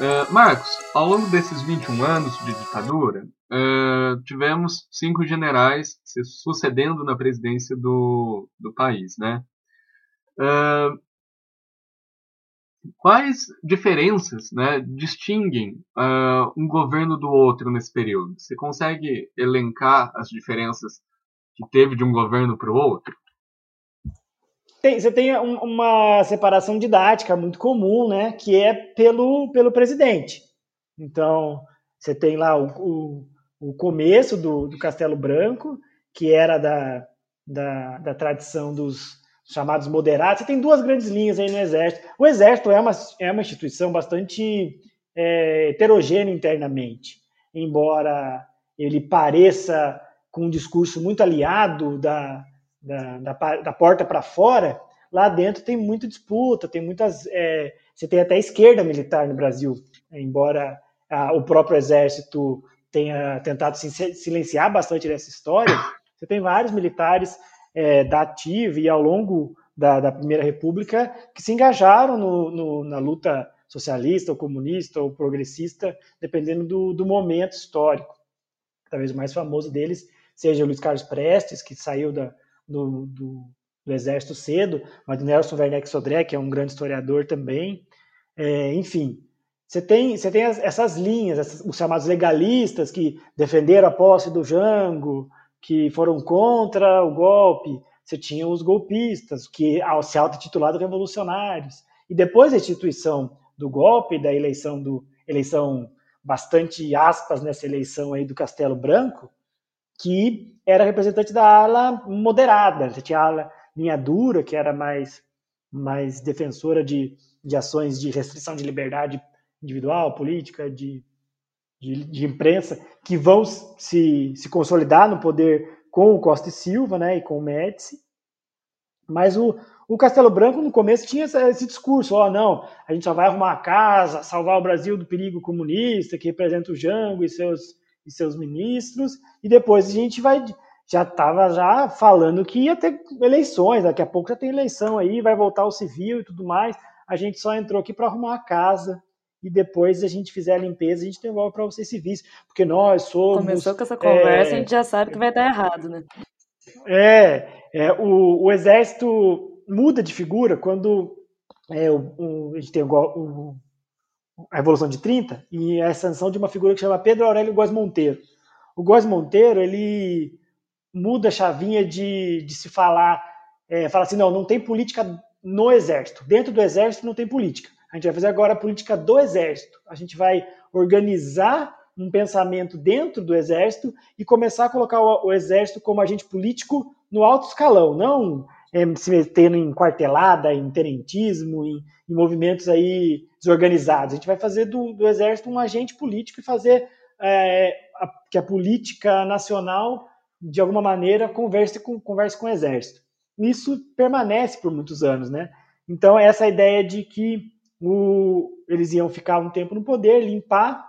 S3: Uh, Marcos, ao longo desses 21 anos de ditadura, uh, tivemos cinco generais se sucedendo na presidência do, do país, né? Uh, Quais diferenças né, distinguem uh, um governo do outro nesse período? Você consegue elencar as diferenças que teve de um governo para o outro?
S4: Tem, você tem um, uma separação didática muito comum, né, que é pelo, pelo presidente. Então, você tem lá o, o, o começo do, do Castelo Branco, que era da, da, da tradição dos, chamados moderados. Você tem duas grandes linhas aí no Exército. O Exército é uma, é uma instituição bastante é, heterogênea internamente, embora ele pareça com um discurso muito aliado da, da, da, da porta para fora, lá dentro tem muita disputa, tem muitas. É, você tem até esquerda militar no Brasil, embora a, o próprio Exército tenha tentado silenciar bastante dessa história. Você tem vários militares é, da ativa e ao longo da, da Primeira República que se engajaram no, no, na luta socialista, ou comunista, ou progressista, dependendo do, do momento histórico. Talvez o mais famoso deles seja Luiz Carlos Prestes, que saiu da, do, do, do, Exército cedo, mas Nelson Werneck Sodré, que é um grande historiador também. É, enfim, você tem, você tem essas linhas, essas, os chamados legalistas que defenderam a posse do Jango, que foram contra o golpe, você tinha os golpistas, que se auto-titularam revolucionários. E depois da instituição do golpe, da eleição do eleição bastante aspas nessa eleição aí do Castelo Branco, que era representante da ala moderada. Você tinha a ala linha dura, que era mais, mais defensora de, de ações de restrição de liberdade individual, política, de de, de imprensa que vão se, se consolidar no poder com o Costa e Silva né, e com o Médici. Mas o, o Castelo Branco, no começo, tinha esse, discurso: ó, não, a gente só vai arrumar a casa, salvar o Brasil do perigo comunista, que representa o Jango e seus, e seus ministros, e depois a gente vai. Já estava já falando que ia ter eleições, daqui a pouco já tem eleição aí, vai voltar o civil e tudo mais. A gente só entrou aqui para arrumar a casa e depois a gente fizer a limpeza, a gente devolve para vocês civis, porque nós somos.
S2: Começou com essa conversa, é, a gente já sabe que vai dar errado, né?
S4: É, é o, o exército muda de figura quando é, o, o, a gente tem o, a Revolução de 30 e a ascensão de uma figura que chama Pedro Aurélio Góes Monteiro. O Góes Monteiro, ele muda a chavinha de, de se falar, é, fala assim, não, não tem política no Exército. Dentro do Exército não tem política. A gente vai fazer agora a política do Exército. A gente vai organizar um pensamento dentro do Exército e começar a colocar o, o Exército como agente político no alto escalão, não é, se metendo em quartelada, em tenentismo, em, em, movimentos aí desorganizados. A gente vai fazer do, do Exército um agente político e fazer é, a, que a política nacional, de alguma maneira, converse com, converse com o Exército. Isso permanece por muitos anos, né? Então, essa ideia de que eles iam ficar um tempo no poder, limpar,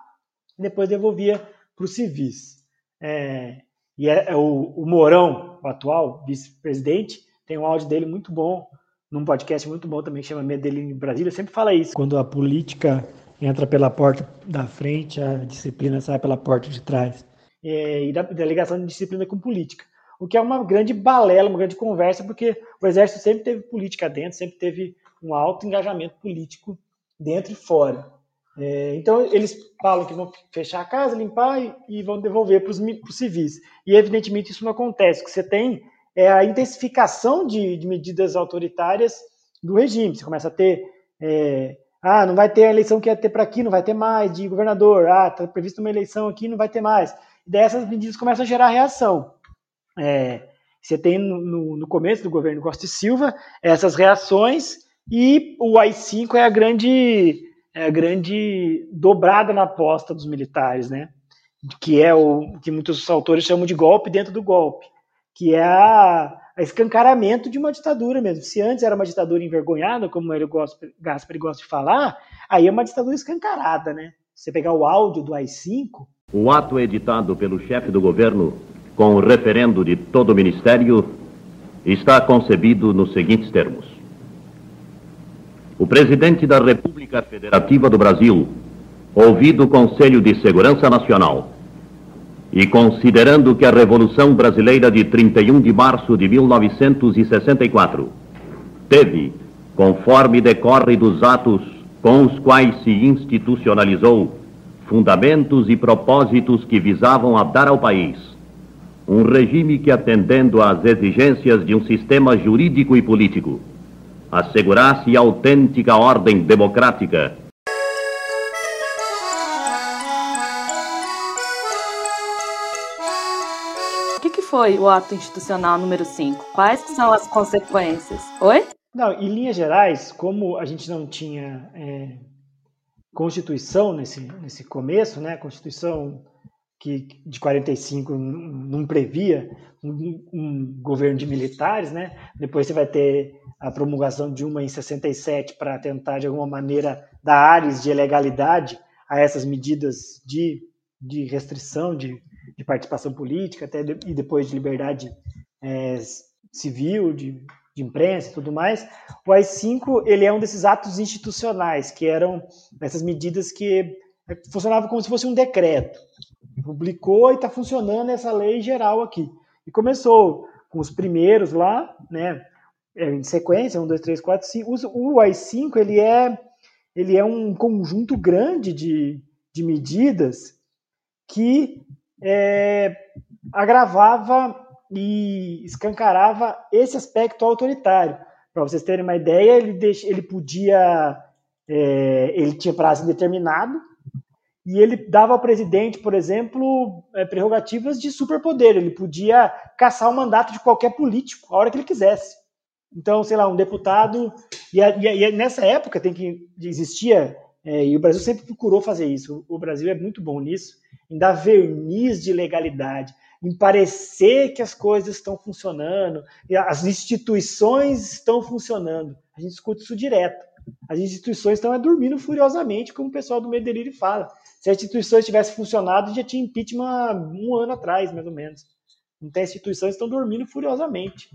S4: e depois devolvia para os civis. É, e é, é o, o Mourão, o atual vice-presidente, tem um áudio dele muito bom, num podcast muito bom também, que chama em Brasília, sempre fala isso. Quando a política entra pela porta da frente, a disciplina sai pela porta de trás. É, e da, da ligação de disciplina com política. O que é uma grande balela, uma grande conversa, porque o Exército sempre teve política dentro, sempre teve um alto engajamento político dentro e fora. É, então, eles falam que vão fechar a casa, limpar e, e vão devolver para os civis. E, evidentemente, isso não acontece. O que você tem é a intensificação de, de medidas autoritárias do regime. Você começa a ter. É, ah, não vai ter a eleição que ia ter para aqui, não vai ter mais, de governador. Ah, está prevista uma eleição aqui, não vai ter mais. E daí essas medidas começam a gerar reação. É, você tem no, no, começo do governo Costa e Silva essas reações e o AI-5 é a grande é a grande dobrada na aposta dos militares, né? Que é o que muitos autores chamam de golpe dentro do golpe, que é a, a escancaramento de uma ditadura mesmo. Se antes era uma ditadura envergonhada, como ele gosta, Gaspar gosta de falar, aí é uma ditadura escancarada, né? Você pegar o áudio do AI-5.
S5: O ato editado pelo chefe do governo com o referendo de todo o ministério está concebido nos seguintes termos. O presidente da República Federativa do Brasil, ouvido o Conselho de Segurança Nacional, e considerando que a Revolução Brasileira de 31 de março de 1964 teve, conforme decorre dos atos com os quais se institucionalizou, fundamentos e propósitos que visavam a dar ao país um regime que, atendendo às exigências de um sistema jurídico e político, assegurasse autêntica ordem democrática.
S2: O que, que foi o ato institucional número 5? Quais são as consequências? Oi?
S4: Não, em linhas gerais, como a gente não tinha é, Constituição nesse, nesse começo, né? Constituição que de 45 não previa um, um, governo de militares, né? Depois você vai ter a promulgação de uma em 67 para tentar de alguma maneira dar ares de ilegalidade a essas medidas de, de restrição de, de participação política, até de, e depois de liberdade é, civil, de, de imprensa e tudo mais. O AI-5 ele é um desses atos institucionais que eram essas medidas que funcionavam como se fosse um decreto publicou e está funcionando essa lei geral aqui. E começou com os primeiros lá, né, em sequência, 1, 2, 3, 4, 5. O AI-5 ele é, ele é um conjunto grande de, de medidas que é, agravava e escancarava esse aspecto autoritário. Para vocês terem uma ideia, ele, deixa, ele podia. É, ele tinha prazo indeterminado, e ele dava ao presidente, por exemplo, é, prerrogativas de superpoder. Ele podia caçar o mandato de qualquer político a hora que ele quisesse. Então, sei lá, um deputado. E, e, e nessa época tem que existia, é, e o Brasil sempre procurou fazer isso. O Brasil é muito bom nisso, em dar verniz de legalidade, em parecer que as coisas estão funcionando, as instituições estão funcionando. A gente escuta isso direto. As instituições estão dormindo furiosamente, como o pessoal do Medellín fala. Se as instituições tivessem funcionado, já tinha impeachment um ano atrás, mais ou menos. Então, as instituições estão dormindo furiosamente.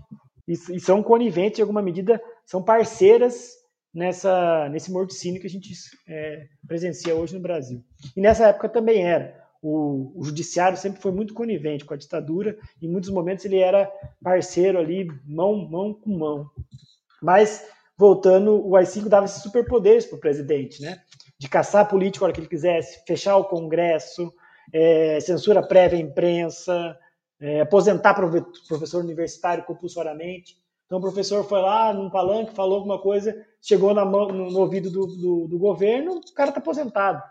S4: E, e são coniventes, em alguma medida, são parceiras nessa, nesse morticínio que a gente é, presencia hoje no Brasil. E nessa época também era. O, o, judiciário sempre foi muito conivente com a ditadura, em muitos momentos ele era parceiro ali, mão, mão com mão. Mas, voltando, o AI-5 dava esses superpoderes para o presidente, né? de caçar político a hora que ele quisesse, fechar o Congresso, é, censura prévia à imprensa, é, aposentar professor universitário compulsoriamente. Então o professor foi lá num palanque, falou alguma coisa, chegou mão, no, ouvido do, do, do, governo, o cara está aposentado.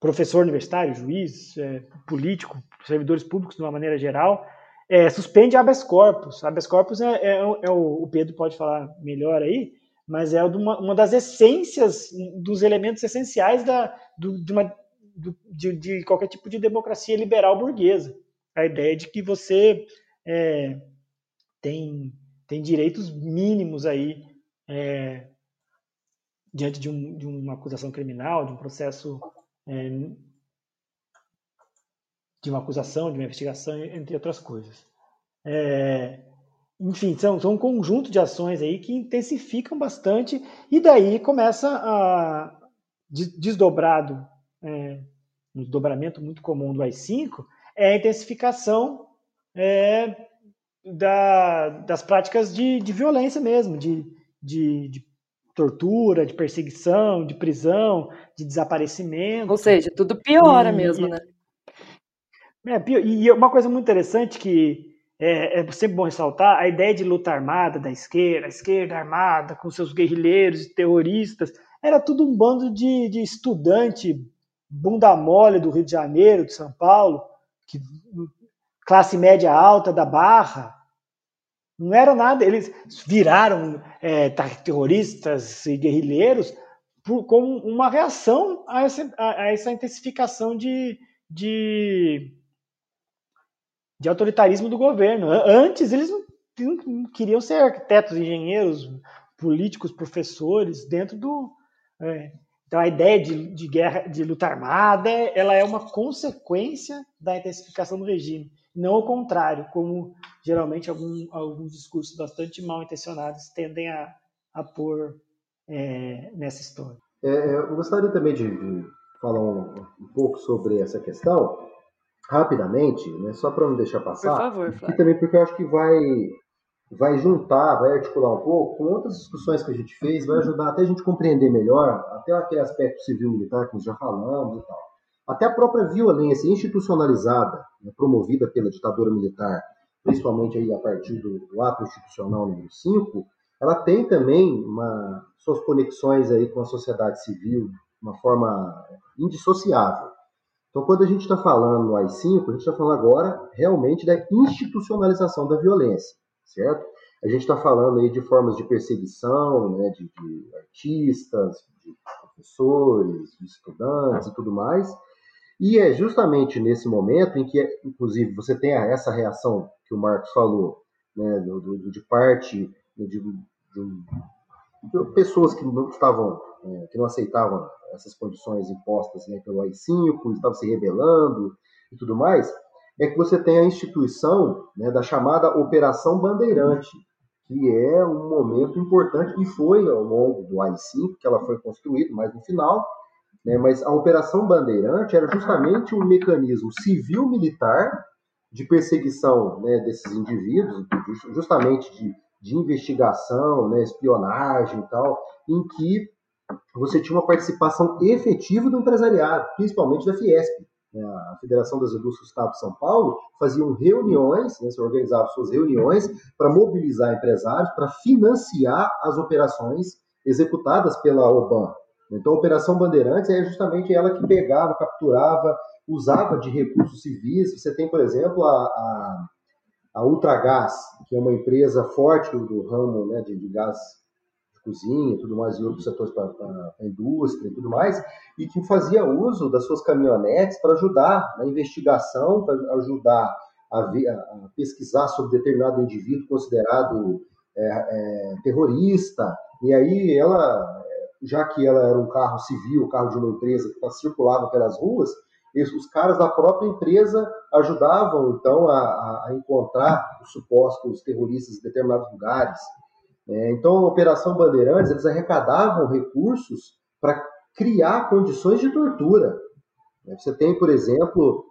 S4: Professor universitário, juiz, é, político, servidores públicos de uma maneira geral, é, suspende habeas corpus. Habeas corpus é, é, é o, o, Pedro pode falar melhor aí, mas é uma, uma das essências, dos elementos essenciais da, do, de, uma, do, de, de, qualquer tipo de democracia liberal burguesa. A ideia de que você é, tem, tem direitos mínimos aí é, diante de, um, de, uma acusação criminal, de um processo é, de uma acusação, de uma investigação, entre outras coisas. É, enfim, são, são um conjunto de ações aí que intensificam bastante e daí começa a desdobrado, é, um desdobramento muito comum do AI-5, é a intensificação é, da, das práticas de, de violência mesmo, de, de, de, tortura, de perseguição, de prisão, de desaparecimento.
S2: Ou seja, tudo piora e, mesmo, né?
S4: É, e uma coisa muito interessante que é, é, sempre bom ressaltar, a ideia de luta armada da esquerda, a esquerda armada com seus guerrilheiros e terroristas, era tudo um bando de, de estudante bunda mole do Rio de Janeiro, de São Paulo, que classe média alta da Barra. Não era nada, eles viraram é, terroristas e guerrilheiros por, como uma reação a essa, a, a essa intensificação de, de, de, autoritarismo do governo. Antes, eles não, não queriam ser arquitetos, engenheiros, políticos, professores, dentro do. É, então, a ideia de, de, guerra, de luta armada, ela é uma consequência da intensificação do regime não o contrário, como geralmente algum, alguns discursos bastante mal intencionados tendem a, a pôr é, nessa história.
S1: É, é, eu gostaria também de, de falar um, um, pouco sobre essa questão, rapidamente, né, só para não deixar passar. Por
S2: favor, Flávio.
S1: E também porque eu acho que vai, vai juntar, vai articular um pouco com outras discussões que a gente fez, vai ajudar até a gente compreender melhor, até aquele aspecto civil-militar que nós já falamos e tal. Até a própria violência institucionalizada, né, promovida pela ditadura militar, principalmente aí a partir do, do, ato institucional número 5, ela tem também uma, suas conexões aí com a sociedade civil de uma forma indissociável. Então, quando a gente está falando no AI-5, a gente está falando agora realmente da institucionalização da violência, certo? A gente está falando aí de formas de perseguição, né, de, de artistas, de professores, de estudantes e tudo mais, e é justamente nesse momento em que, inclusive, você tem essa reação que o Marcos falou, né, do, do, de parte de, de, de, pessoas que não estavam, é, que não aceitavam essas condições impostas né, pelo AI-5, estavam se rebelando e tudo mais, é que você tem a instituição né, da chamada Operação Bandeirante, que é um momento importante e foi ao longo do AI-5 que ela foi construída, mas no final né? Mas a Operação Bandeirante era justamente um mecanismo civil-militar de perseguição né, desses indivíduos, justamente de, de investigação, né, espionagem e tal, em que você tinha uma participação efetiva do empresariado, principalmente da Fiesp. Né, a Federação das Indústrias do Estado de São Paulo faziam reuniões, né, se organizavam suas reuniões para mobilizar empresários, para financiar as operações executadas pela OBAN. Então, a Operação Bandeirantes é justamente ela que pegava, capturava, usava de recursos civis. Você tem, por exemplo, a, a, a Ultragás, que é uma empresa forte do, ramo né, de, de, gás cozinha tudo mais, e outros setores para a indústria e tudo mais, e que fazia uso das suas caminhonetes para ajudar na investigação, para ajudar a, a, pesquisar sobre determinado indivíduo considerado é, é, terrorista. E aí ela já que ela era um carro civil, carro de uma empresa que circulava pelas ruas, os caras da própria empresa ajudavam então a, a encontrar os supostos terroristas em determinados lugares. É, então, a Operação Bandeirantes, eles arrecadavam recursos para criar condições de tortura. É, você tem, por exemplo,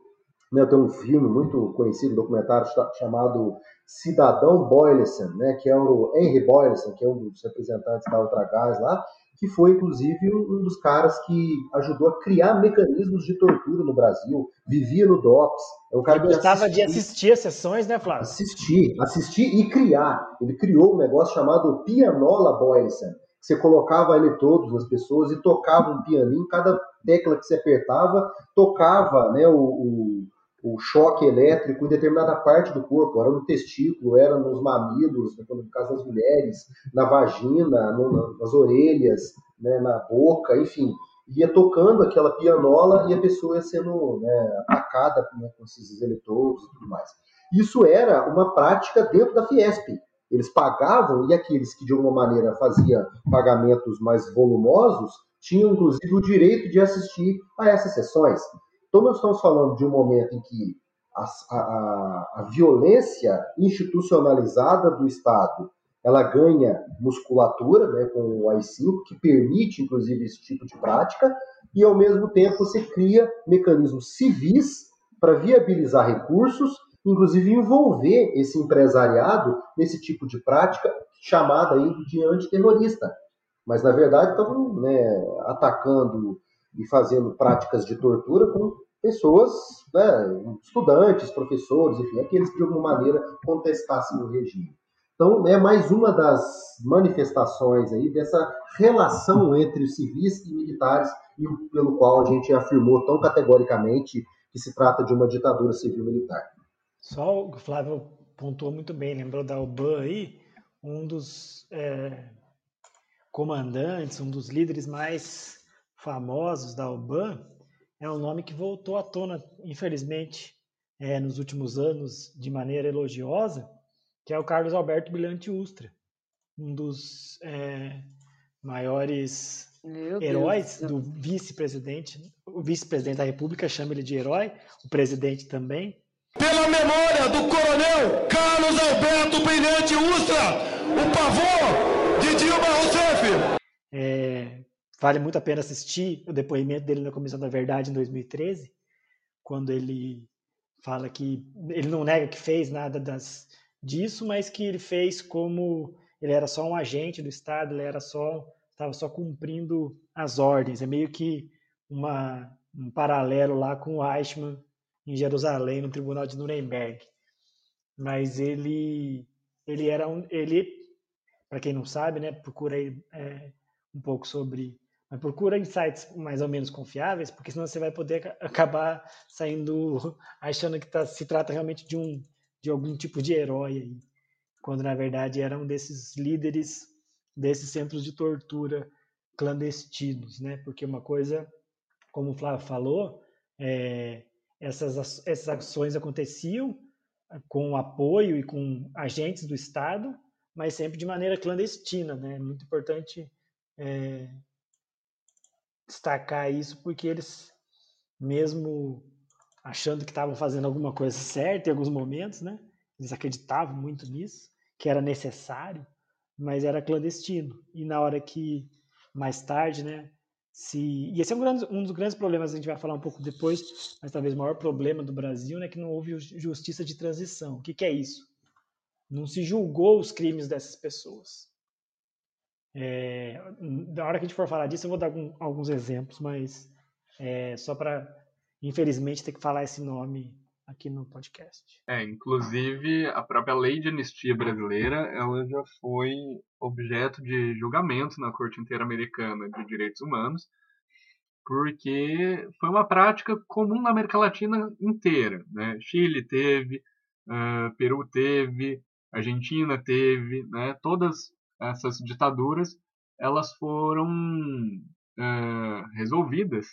S1: né, tem um filme muito conhecido, um documentário chamado Cidadão Boyleson, né, que é o Henry Boyleson, que é um dos representantes da Ultragás lá, que foi inclusive um dos caras que ajudou a criar mecanismos de tortura no Brasil, vivia no DOPS.
S4: É um cara Ele gostava assistir, de assistir as sessões, né, Flávio?
S1: Assistir, assistir e criar. Ele criou um negócio chamado Pianola Boysen. Você colocava eletrodos nas pessoas e tocava um pianinho, cada tecla que você apertava tocava né, o, o o choque elétrico em determinada parte do corpo, era no testículo, era nos mamilos, no caso das mulheres, na vagina, no, nas orelhas, né, na boca, enfim. Ia tocando aquela pianola e a pessoa ia sendo né, atacada né, com esses eletrodos e tudo mais. Isso era uma prática dentro da Fiesp. Eles pagavam e aqueles que de alguma maneira faziam pagamentos mais volumosos tinham inclusive o direito de assistir a essas sessões. Então, nós estamos falando de um momento em que a, a, a violência institucionalizada do Estado ela ganha musculatura né, com o AI-5, que permite, inclusive, esse tipo de prática, e, ao mesmo tempo, você cria mecanismos civis para viabilizar recursos, inclusive envolver esse empresariado nesse tipo de prática chamada aí de antiterrorista. Mas, na verdade, estão né, atacando e fazendo práticas de tortura com pessoas, né, estudantes, professores, enfim, aqueles que de alguma maneira contestassem o regime. Então, é mais uma das manifestações aí dessa relação entre os civis e militares, e pelo qual a gente afirmou tão categoricamente que se trata de uma ditadura civil-militar.
S4: Só o Flávio pontuou muito bem, lembrou da UBAN aí, um dos é, comandantes, um dos líderes mais famosos da UBAN, é um nome que voltou à tona, infelizmente, é, nos últimos anos, de maneira elogiosa, que é o Carlos Alberto Brilhante Ustra, um dos é, maiores Meu heróis Deus. do vice-presidente. O vice-presidente da República chama ele de herói, o presidente também.
S6: Pela memória do coronel Carlos Alberto Brilhante Ustra, o pavor de Dilma Rousseff.
S4: É, Vale muito a pena assistir o depoimento dele na Comissão da Verdade em 2013, quando ele fala que ele não nega que fez nada das, disso, mas que ele fez como ele era só um agente do Estado, ele era só estava só cumprindo as ordens. É meio que uma, um paralelo lá com o Eichmann em Jerusalém, no Tribunal de Nuremberg. Mas ele ele era um, ele para quem não sabe, né, procura aí é, um pouco sobre mas procura insights mais ou menos confiáveis, porque senão você vai poder acabar saindo achando que tá, se trata realmente de um de algum tipo de herói aí, quando na verdade era um desses líderes desses centros de tortura clandestinos, né? Porque uma coisa, como o Flávio falou, é, essas, essas ações aconteciam com apoio e com agentes do Estado, mas sempre de maneira clandestina, né? Muito importante é, destacar isso porque eles, mesmo achando que estavam fazendo alguma coisa certa em alguns momentos, né? Eles acreditavam muito nisso, que era necessário, mas era clandestino. E na hora que, mais tarde, né? Se... E esse é um, grande, um dos grandes problemas, a gente vai falar um pouco depois, mas talvez o maior problema do Brasil, né? Que não houve justiça de transição. O que, que é isso? Não se julgou os crimes dessas pessoas. É, da hora que a gente for falar disso, eu vou dar algum, alguns exemplos, mas é, só para, infelizmente, ter que falar esse nome aqui no podcast.
S3: É, inclusive a própria lei de anistia brasileira, ela já foi objeto de julgamento na Corte Interamericana de Direitos Humanos, porque foi uma prática comum na América Latina inteira. Né? Chile teve, uh, Peru teve, Argentina teve, né? todas essas ditaduras elas foram uh, resolvidas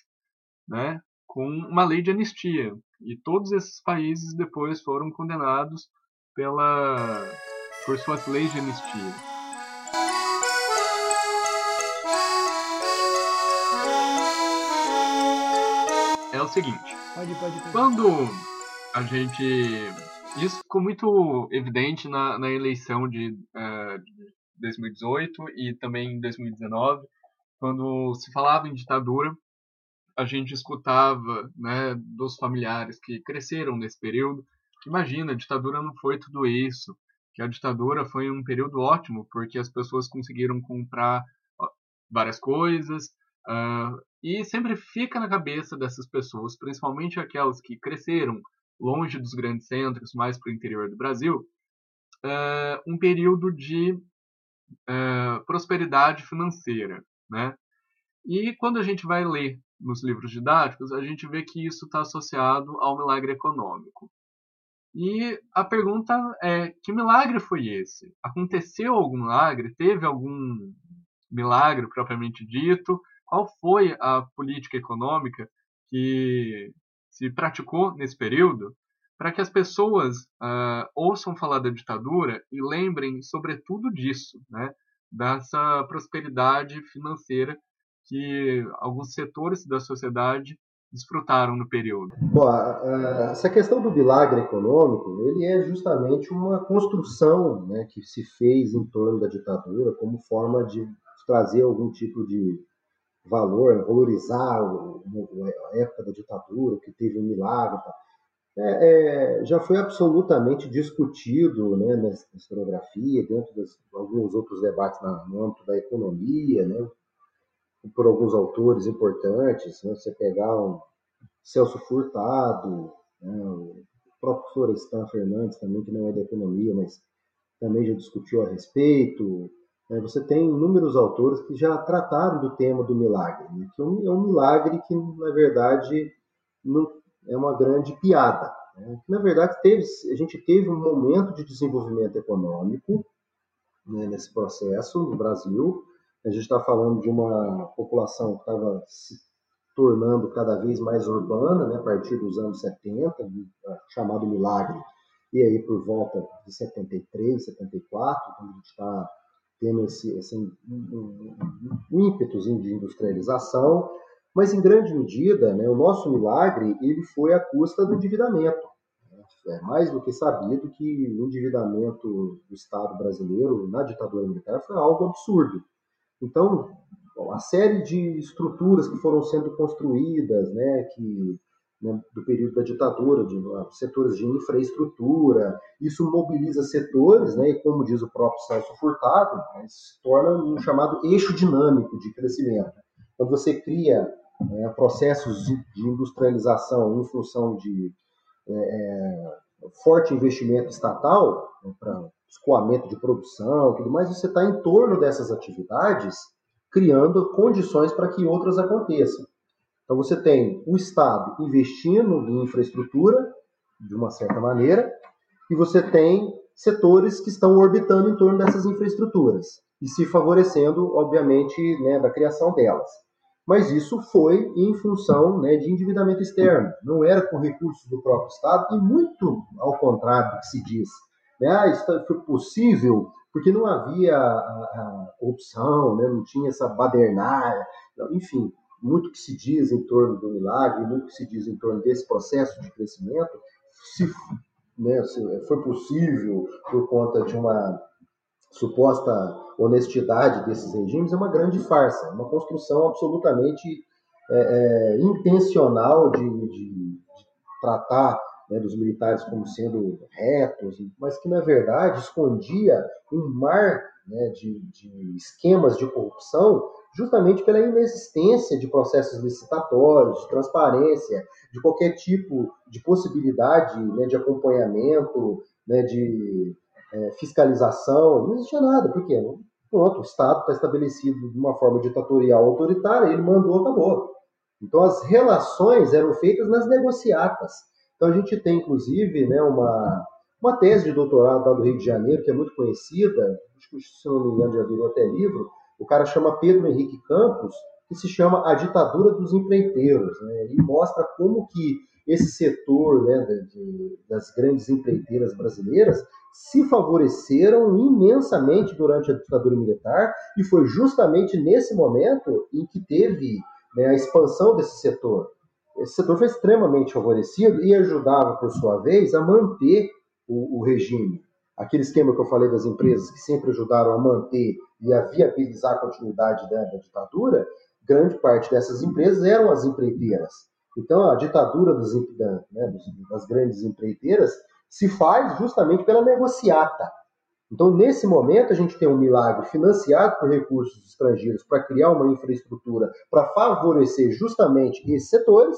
S3: né, com uma lei de anistia. E todos esses países depois foram condenados pela, por suas leis de anistia. É o seguinte:
S4: pode, pode, pode.
S3: quando a gente. Isso ficou muito evidente na, na eleição de, uh, 2018 e também em 2019, quando se falava em ditadura, a gente escutava né, dos familiares que cresceram nesse período. Imagina, a ditadura não foi tudo isso. Que a ditadura foi um período ótimo, porque as pessoas conseguiram comprar várias coisas, uh, e sempre fica na cabeça dessas pessoas, principalmente aquelas que cresceram longe dos grandes centros, mais para o interior do Brasil, uh, um período de uh, prosperidade financeira, né? E quando a gente vai ler nos livros didáticos, a gente vê que isso está associado ao milagre econômico. E a pergunta é: que milagre foi esse? Aconteceu algum milagre? Teve algum milagre propriamente dito? Qual foi a política econômica que se praticou nesse período para que as pessoas uh, ouçam falar da ditadura e lembrem sobretudo disso, né? dessa prosperidade financeira que alguns setores da sociedade desfrutaram no período?
S1: Bom, essa questão do milagre econômico, ele é justamente uma construção né, que se fez em torno da ditadura como forma de trazer algum tipo de valor, valorizar a época da ditadura, que teve um milagre. É, é, já foi absolutamente discutido né, nessa historiografia, dentro de alguns outros debates no âmbito da economia, né, por alguns autores importantes, né? você pegar um Celso Furtado, né? o próprio Florestan Fernandes também, que não é da economia, mas também já discutiu a respeito. Né? Você tem inúmeros autores que já trataram do tema do milagre, né? que é um, é um milagre que, na verdade, não, é uma grande piada. Né? Na verdade, teve, a gente teve um momento de desenvolvimento econômico né, nesse processo no Brasil, a gente está falando de uma população que estava se tornando cada vez mais urbana, né, a partir dos anos 70, chamado milagre, e aí por volta de 73, 74, quando a gente está tendo esse, esse um, um, um ímpeto de industrialização, mas em grande medida, né, o nosso milagre ele foi à custa do endividamento. É mais do que sabido que o endividamento do Estado brasileiro na ditadura militar foi algo absurdo. Então, a série de estruturas que foram sendo construídas, né, que né, do período da ditadura, de setores de infraestrutura, isso mobiliza setores, né, e como diz o próprio Celso Furtado, né, se torna um chamado eixo dinâmico de crescimento. Quando você cria né, processos de, de, industrialização em função de é, é forte investimento estatal né, para escoamento de produção, tudo mais, você está em torno dessas atividades, criando condições para que outras aconteçam. Então você tem o Estado investindo em infraestrutura, de uma certa maneira, e você tem setores que estão orbitando em torno dessas infraestruturas e se favorecendo, obviamente, né, da criação delas. Mas isso foi em função né, de endividamento externo, não era com recursos do próprio Estado, e muito ao contrário do que se diz. Né? Ah, foi possível porque não havia a, a corrupção, né? não tinha essa badernária, enfim, muito que se diz em torno do milagre, muito que se diz em torno desse processo de crescimento, se, né, se foi possível por conta de uma suposta honestidade desses regimes, é uma grande farsa, uma construção absolutamente é, é, intencional de, de, de tratar né, dos militares como sendo retos, mas que na verdade escondia um mar né, de, de esquemas de corrupção justamente pela inexistência de processos licitatórios, de transparência, de qualquer tipo de possibilidade né, de acompanhamento, né, de é, fiscalização. Não existia nada, porque pronto, o Estado está estabelecido de uma forma ditatorial autoritária, ele mandou, acabou. Então as relações eram feitas nas negociatas. Então a gente tem, inclusive, né, uma, uma tese de doutorado lá do Rio de Janeiro, que é muito conhecida, acho que, se não me engano, já virou até livro, o cara chama Pedro Henrique Campos, que se chama A Ditadura dos Empreiteiros, né, e mostra como que esse setor né, de, das grandes empreiteiras brasileiras se favoreceram imensamente durante a ditadura militar, e foi justamente nesse momento em que teve né, a expansão desse setor esse setor foi extremamente favorecido e ajudava, por sua vez, a manter o, o regime. Aquele esquema que eu falei das empresas que sempre ajudaram a manter e a viabilizar a continuidade da, da ditadura, grande parte dessas empresas eram as empreiteiras. Então, a ditadura das, da, né, das grandes empreiteiras se faz justamente pela negociata. Então, nesse momento, a gente tem um milagre financiado por recursos estrangeiros para criar uma infraestrutura para favorecer justamente esses setores.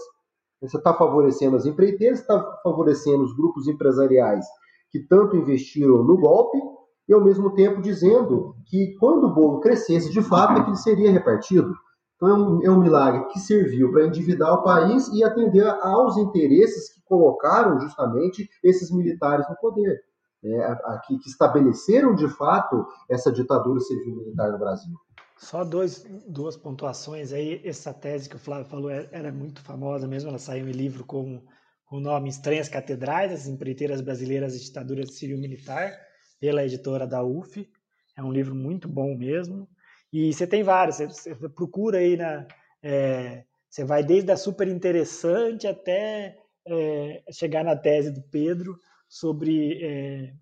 S1: Você está favorecendo as empreiteiras, está favorecendo os grupos empresariais que tanto investiram no golpe, e ao mesmo tempo dizendo que quando o bolo crescesse, de fato, é que ele seria repartido. Então é um, é um milagre que serviu para endividar o país e atender aos interesses que colocaram justamente esses militares no poder né, aqui, que estabeleceram de fato essa ditadura civil-militar no Brasil.
S4: Só dois, duas pontuações aí. Essa tese que o Flávio falou era é, é muito famosa mesmo, ela saiu em livro com o nome Estranhas Catedrais, as empreiteiras brasileiras e ditadura civil-militar, pela editora da UF. É um livro muito bom mesmo. E você tem vários, você, você procura aí na. É, você vai desde a super interessante até é, chegar na tese do Pedro sobre é,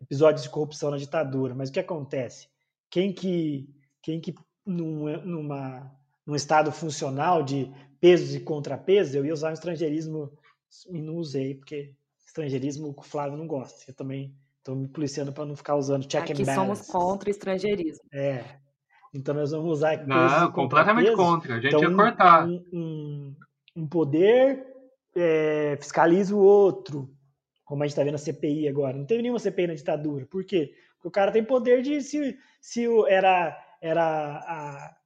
S4: episódios de corrupção na ditadura. Mas o que acontece? Quem que, quem que num, numa, num estado funcional de pesos e contrapesos, eu ia usar o estrangeirismo e não usei, porque estrangeirismo o Flávio não gosta. Eu também estou me policiando para não ficar usando check
S2: Aqui
S4: and balance.
S2: somos contra o estrangeirismo.
S4: É. Então nós vamos usar
S3: Não, completamente contra. A gente então, ia cortar.
S4: Um, um, um poder é, fiscaliza o outro como a gente está vendo a CPI agora. Não teve nenhuma CPI na ditadura. Por quê? Porque o cara tem poder de se, se era, era a,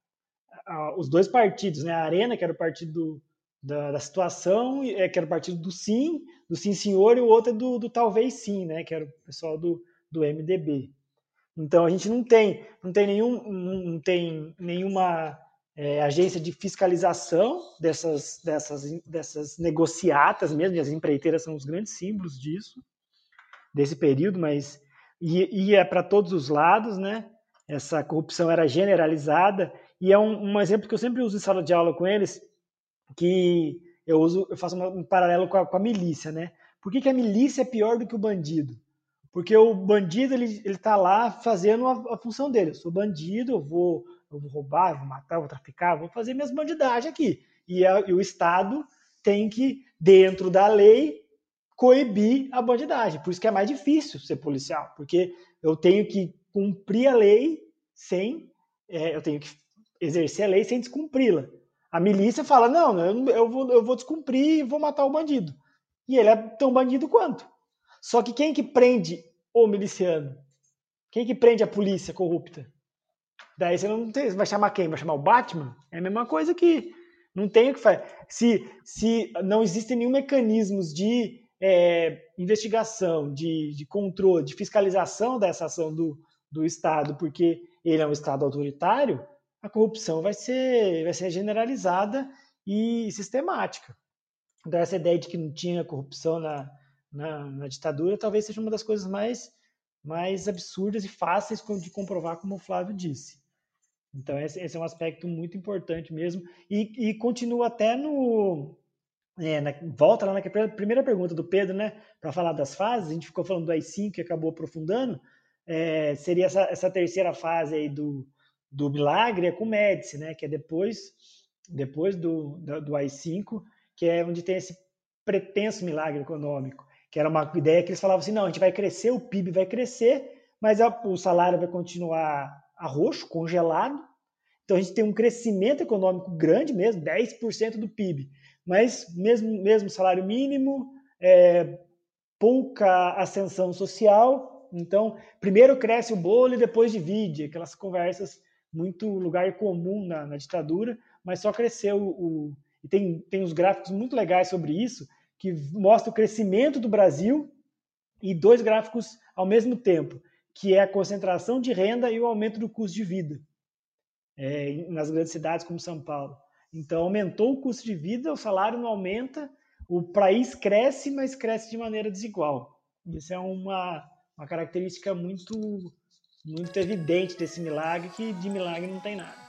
S4: a, os dois partidos, né? A Arena, que era o partido do, da, da, situação, é, que era o partido do sim, do sim senhor, e o outro é do, do talvez sim, né? Que era o pessoal do, do MDB. Então a gente não tem, não tem nenhum, não tem nenhuma é, agência de fiscalização dessas, dessas, dessas negociatas mesmo, e as empreiteiras são os grandes símbolos disso, desse período, mas ia é para todos os lados, né? Essa corrupção era generalizada, e é um, um, exemplo que eu sempre uso em sala de aula com eles, que eu uso, eu faço um paralelo com a, com a milícia, né? Por que, que, a milícia é pior do que o bandido? Porque o bandido ele está lá fazendo a, a função dele. Eu sou bandido, eu vou eu vou roubar, eu vou matar, eu vou traficar, vou fazer minhas bandidagem aqui. E, a, e o Estado tem que, dentro da lei, coibir a bandidagem. Por isso que é mais difícil ser policial, porque eu tenho que cumprir a lei sem. É, eu tenho que exercer a lei sem descumpri-la. A milícia fala: não, eu, eu, vou, eu vou descumprir e vou matar o bandido. E ele é tão bandido quanto. Só que quem que prende o miliciano? Quem que prende a polícia corrupta? Daí você não tem, vai chamar quem? Vai chamar o Batman? É a mesma coisa que não tem o que fazer. Se, se não existem nenhum mecanismos de é, investigação, de, de controle, de fiscalização dessa ação do, do Estado, porque ele é um Estado autoritário, a corrupção vai ser, vai ser generalizada e sistemática. Então, essa ideia de que não tinha corrupção na, na, na ditadura talvez seja uma das coisas mais, mais absurdas e fáceis de comprovar, como o Flávio disse. Então, esse, esse, é um aspecto muito importante mesmo. E, e continua até no. É, na, volta lá na primeira pergunta do Pedro, né? Para falar das fases, a gente ficou falando do AI-5 que acabou aprofundando. É, seria essa, essa, terceira fase aí do, do milagre, é com o Médici, né? Que é depois, depois do, do, do AI-5, que é onde tem esse pretenso milagre econômico, que era uma ideia que eles falavam assim: não, a gente vai crescer, o PIB vai crescer, mas a, o salário vai continuar arroxo, congelado. Então a gente tem um crescimento econômico grande mesmo, 10% do PIB, mas mesmo, mesmo salário mínimo, é, pouca ascensão social. Então, primeiro cresce o bolo e depois divide, aquelas conversas muito lugar comum na, na ditadura, mas só cresceu o. E tem, tem uns gráficos muito legais sobre isso, que mostra o crescimento do Brasil e dois gráficos ao mesmo tempo que é a concentração de renda e o aumento do custo de vida é, nas grandes cidades como São Paulo. Então, aumentou o custo de vida, o salário não aumenta, o país cresce, mas cresce de maneira desigual. Isso é uma, uma característica muito, muito evidente desse milagre, que de milagre não tem nada.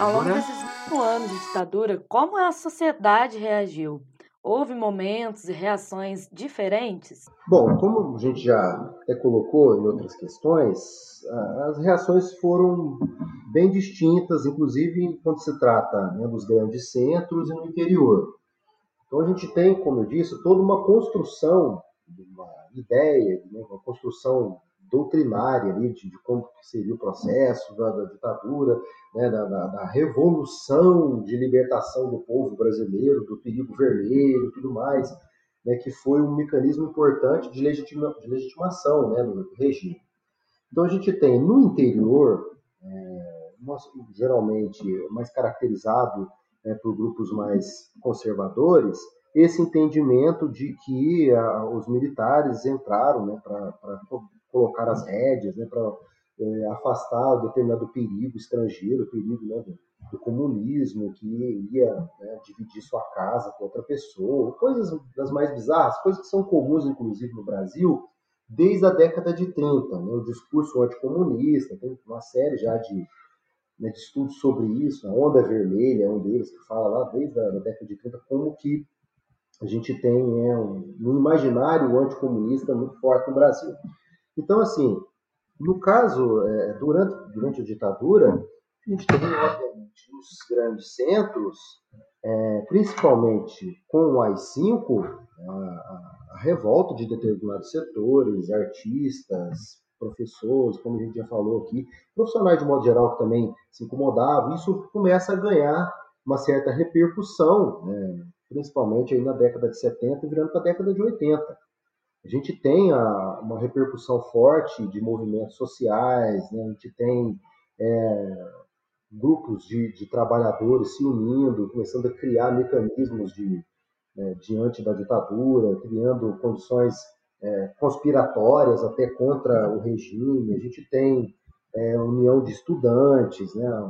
S2: Ao longo desses cinco anos de ditadura, como a sociedade reagiu? Houve momentos e reações diferentes?
S1: Bom, como a gente já até colocou em outras questões, as reações foram bem distintas, inclusive quando se trata né, dos grandes centros e no interior. Então a gente tem, como eu disse, toda uma construção, uma ideia, né, uma construção doutrinária ali de, de, como seria o processo da, da ditadura, né, da, da, da, revolução de libertação do povo brasileiro, do perigo vermelho e tudo mais, né, que foi um mecanismo importante de, legitima, de legitimação né, do regime. Então a gente tem no interior, é, geralmente mais caracterizado né, por grupos mais conservadores, esse entendimento de que a, os militares entraram né, para colocar as rédeas, né, para é, afastar determinado perigo estrangeiro, perigo né, do, do, comunismo, que ia né, dividir sua casa com outra pessoa, coisas das mais bizarras, coisas que são comuns, inclusive, no Brasil, desde a década de 30. Né, o discurso anticomunista, tem uma série já de, né, de estudos sobre isso, a Onda Vermelha é um deles, que fala lá desde a década de 30 como que a gente tem é, um, um imaginário anticomunista muito forte no Brasil. Então, assim, no caso, é, durante, durante a ditadura, a gente tem, obviamente, nos grandes centros, é, principalmente com o AI-5, a, a, revolta de determinados setores, artistas, professores, como a gente já falou aqui, profissionais de modo geral que também se incomodavam, isso começa a ganhar uma certa repercussão, né, principalmente aí na década de 70 e virando para a década de 80. A gente tem a, uma repercussão forte de movimentos sociais, né? a gente tem é, grupos de, de, trabalhadores se unindo, começando a criar mecanismos de, é, diante da ditadura, criando condições é, conspiratórias até contra o regime. A gente tem é, União de Estudantes, né? a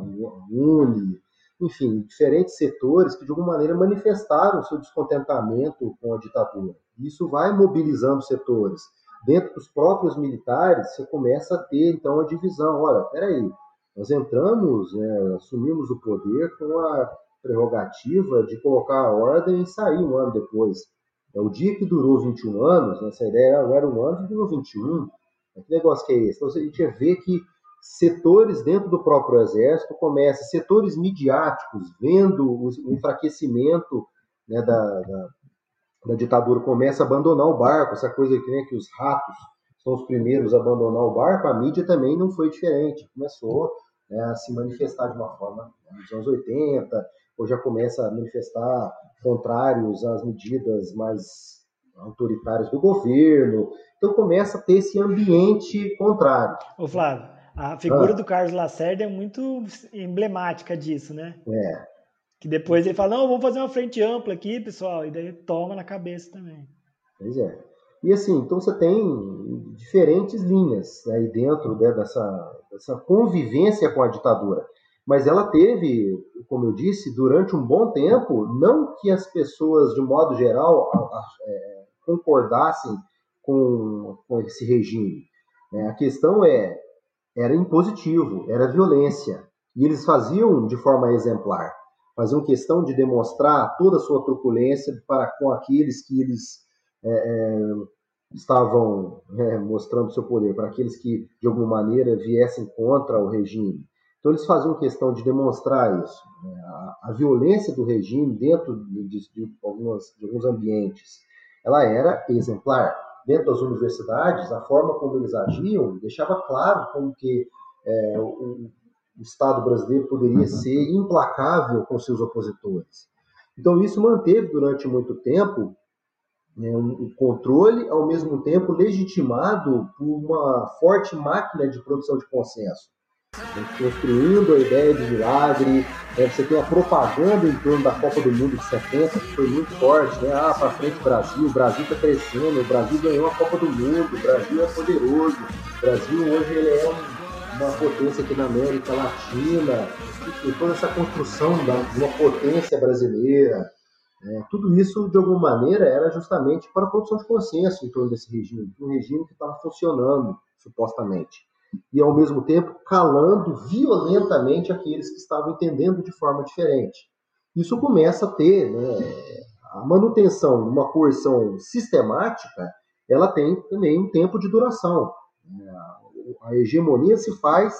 S1: UNE, enfim, diferentes setores que de alguma maneira manifestaram seu descontentamento com a ditadura. Isso vai mobilizando setores. Dentro dos próprios militares, você começa a ter então a divisão. Olha, peraí, nós entramos, né, assumimos o poder com a prerrogativa de colocar a ordem e sair um ano depois. É o dia que durou 21 anos, essa ideia era um ano, durou 21. Que negócio que é esse? Então a gente vê que setores dentro do próprio exército começam, setores midiáticos, vendo o enfraquecimento né, da, da, da, ditadura, começa a abandonar o barco, essa coisa que, né, que os ratos são os primeiros a abandonar o barco, a mídia também não foi diferente, começou né, a se manifestar de uma forma né, nos anos 80, ou já começa a manifestar contrários às medidas mais autoritárias do governo, então começa a ter esse ambiente contrário.
S4: Ô Flávio, a figura ah. do Carlos Lacerda é muito emblemática disso, né?
S1: É.
S4: Que depois ele fala, não, vamos fazer uma frente ampla aqui, pessoal, e daí toma na cabeça também.
S1: Pois é. E assim, então você tem diferentes linhas aí dentro né, dessa, dessa convivência com a ditadura. Mas ela teve, como eu disse, durante um bom tempo, não que as pessoas, de modo geral, é, concordassem com, com esse regime. Né? A questão é, era impositivo, era violência. E eles faziam de forma exemplar. Faziam questão de demonstrar toda a sua truculência para com aqueles que eles é, é, estavam é, mostrando seu poder, para aqueles que de alguma maneira viessem contra o regime. Então eles faziam questão de demonstrar isso. Né? A, a, violência do regime dentro de, de, de, algumas, de alguns ambientes, ela era exemplar dentro das universidades, a forma como eles agiam deixava claro como que é, o, o, Estado brasileiro poderia ser implacável com seus opositores. Então isso manteve durante muito tempo né, um controle, ao mesmo tempo legitimado por uma forte máquina de produção de consenso construindo a ideia de milagre. Né? Você tem a propaganda em torno da Copa do Mundo de 70, que foi muito forte. Né? Ah, para frente Brasil, o Brasil está crescendo, o Brasil ganhou a Copa do Mundo, o Brasil é poderoso, o Brasil hoje ele é uma potência aqui na América Latina, e toda essa construção de uma potência brasileira. É, tudo isso, de alguma maneira, era justamente para a produção de consenso em torno desse regime, um regime que estava funcionando, supostamente e, ao mesmo tempo, calando violentamente aqueles que estavam entendendo de forma diferente. Isso começa a ter né, a manutenção de uma coerção sistemática, ela tem também um tempo de duração. A hegemonia se faz,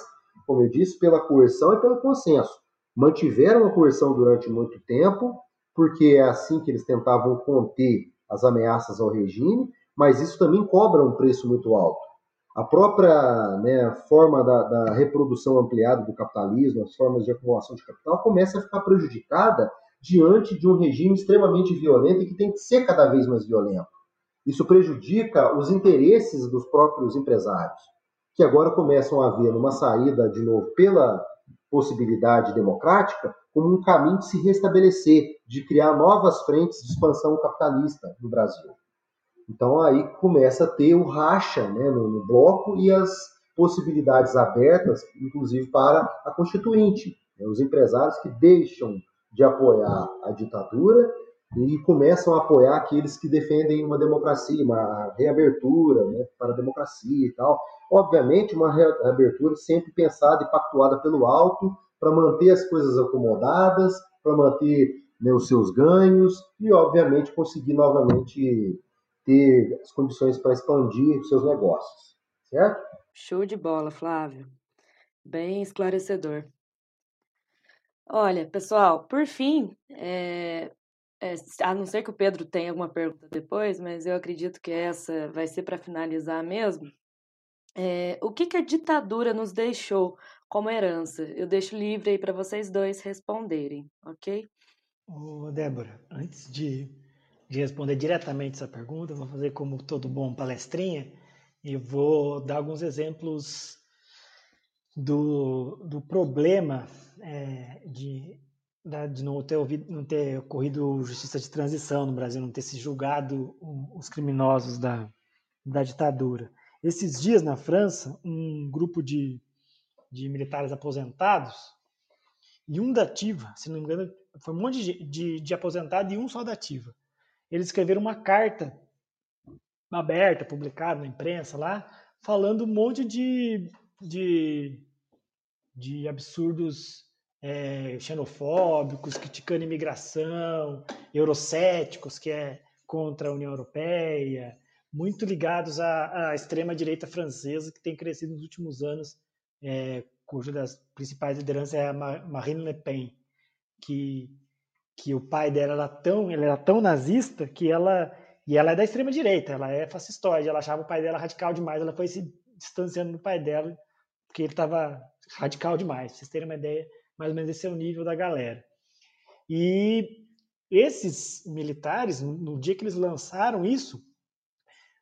S1: como eu disse, pela coerção e pelo consenso. Mantiveram a coerção durante muito tempo, porque é assim que eles tentavam conter as ameaças ao regime, mas isso também cobra um preço muito alto. A própria né, forma da, da, reprodução ampliada do capitalismo, as formas de acumulação de capital, começa a ficar prejudicada diante de um regime extremamente violento e que tem que ser cada vez mais violento. Isso prejudica os interesses dos próprios empresários, que agora começam a ver numa saída, de novo, pela possibilidade democrática, como um caminho de se restabelecer, de criar novas frentes de expansão capitalista no Brasil. Então aí começa a ter o racha né, no, no bloco e as possibilidades abertas, inclusive para a Constituinte. Né, os empresários que deixam de apoiar a ditadura e começam a apoiar aqueles que defendem uma democracia, uma reabertura né, para a democracia e tal. Obviamente, uma reabertura sempre pensada e pactuada pelo alto para manter as coisas acomodadas, para manter né, os seus ganhos e, obviamente, conseguir novamente ter as condições para expandir seus negócios, certo?
S2: Show de bola, Flávio. Bem esclarecedor. Olha, pessoal, por fim, é, é, a não ser que o Pedro tenha alguma pergunta depois, mas eu acredito que essa vai ser para finalizar mesmo. É, o que, que a ditadura nos deixou como herança? Eu deixo livre aí para vocês dois responderem, ok?
S4: Ô, Débora, antes de de responder diretamente essa pergunta, vou fazer como todo bom palestrinha e vou dar alguns exemplos do, do problema é, de, de não ter, ouvido, não ter ocorrido justiça de transição no Brasil, não ter se julgado os criminosos da, da ditadura. Esses dias na França, um grupo de, de militares aposentados e um da ativa, se não me engano, foi um monte de, de, de aposentado e um só da ativa eles escreveram uma carta aberta, publicada na imprensa lá, falando um monte de, de, de absurdos é, xenofóbicos, criticando imigração, eurocéticos, que é contra a União Europeia, muito ligados à, à extrema-direita francesa, que tem crescido nos últimos anos, é, cuja das principais lideranças é a Marine Le Pen, que que o pai dela era tão, ele era tão nazista que ela e ela é da extrema direita, ela é fascistoide, ela achava o pai dela radical demais, ela foi se distanciando do pai dela porque ele estava radical demais. Pra vocês terem uma ideia, mais ou menos esse é o nível da galera. E esses militares, no dia que eles lançaram isso,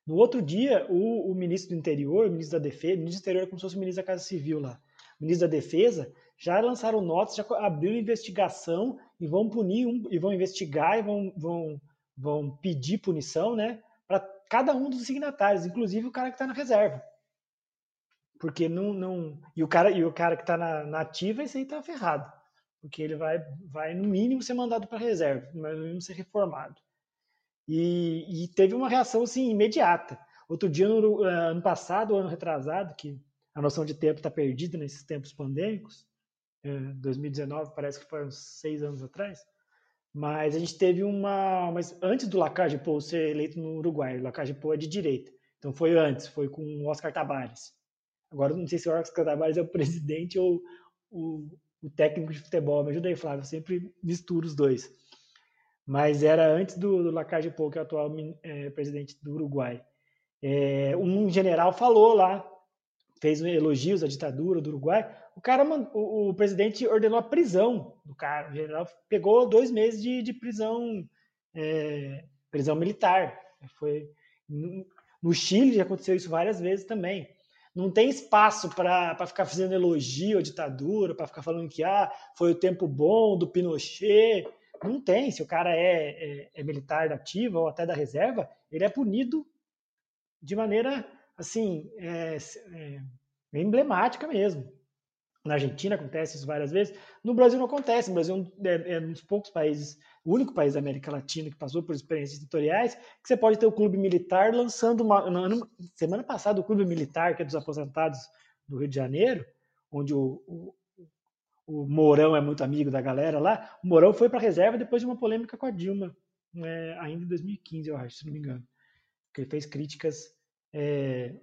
S4: no outro dia, o, o ministro do Interior, o ministro da Defesa, o ministro do Interior é como se fosse o ministro da Casa Civil lá, o ministro da Defesa, já lançaram notas, já abriram investigação e vão punir um, e vão investigar e vão, vão, vão pedir punição, né, para cada um dos signatários, inclusive o cara que está na reserva. Porque não, não e o cara e o cara que está na, na ativa esse aí está ferrado, porque ele vai vai no mínimo ser mandado para reserva, no mínimo ser reformado. E, e, teve uma reação assim imediata. Outro dia, no ano passado, ano retrasado, que a noção de tempo está perdida nesses tempos pandêmicos, 2019, é, parece que foi uns seis anos atrás. Mas a gente teve uma. Mas antes do Lacage Pou ser eleito no Uruguai, o Lacage Pou é de direita. Então foi antes, foi com o Oscar Tabares. Agora não sei se o Oscar Tabares é o presidente ou o, o técnico de futebol. Me ajuda aí, Flávio. Eu sempre misturo os dois. Mas era antes do, do Lacage Pou, que é o atual é, presidente do Uruguai. É, um general falou lá, fez elogios à ditadura do Uruguai, o cara, o, o, presidente ordenou a prisão do cara. O general pegou dois meses de, de prisão, é, prisão militar. Foi no, no, Chile já aconteceu isso várias vezes também. Não tem espaço para ficar fazendo elogio à ditadura, para ficar falando que ah, foi o tempo bom do Pinochet. Não tem. Se o cara é, é, é militar da ativa ou até da reserva, ele é punido de maneira assim é, é emblemática mesmo. Na Argentina acontece isso várias vezes. No Brasil não acontece. O Brasil é, é um dos poucos países, o único país da América Latina que passou por experiências editoriais, que você pode ter o clube militar lançando uma. semana passada, o clube militar, que é dos aposentados do Rio de Janeiro, onde o, o, o Mourão é muito amigo da galera lá, o Mourão foi para a reserva depois de uma polêmica com a Dilma, é, ainda em 2015, eu acho, se não me engano. Que ele fez críticas é,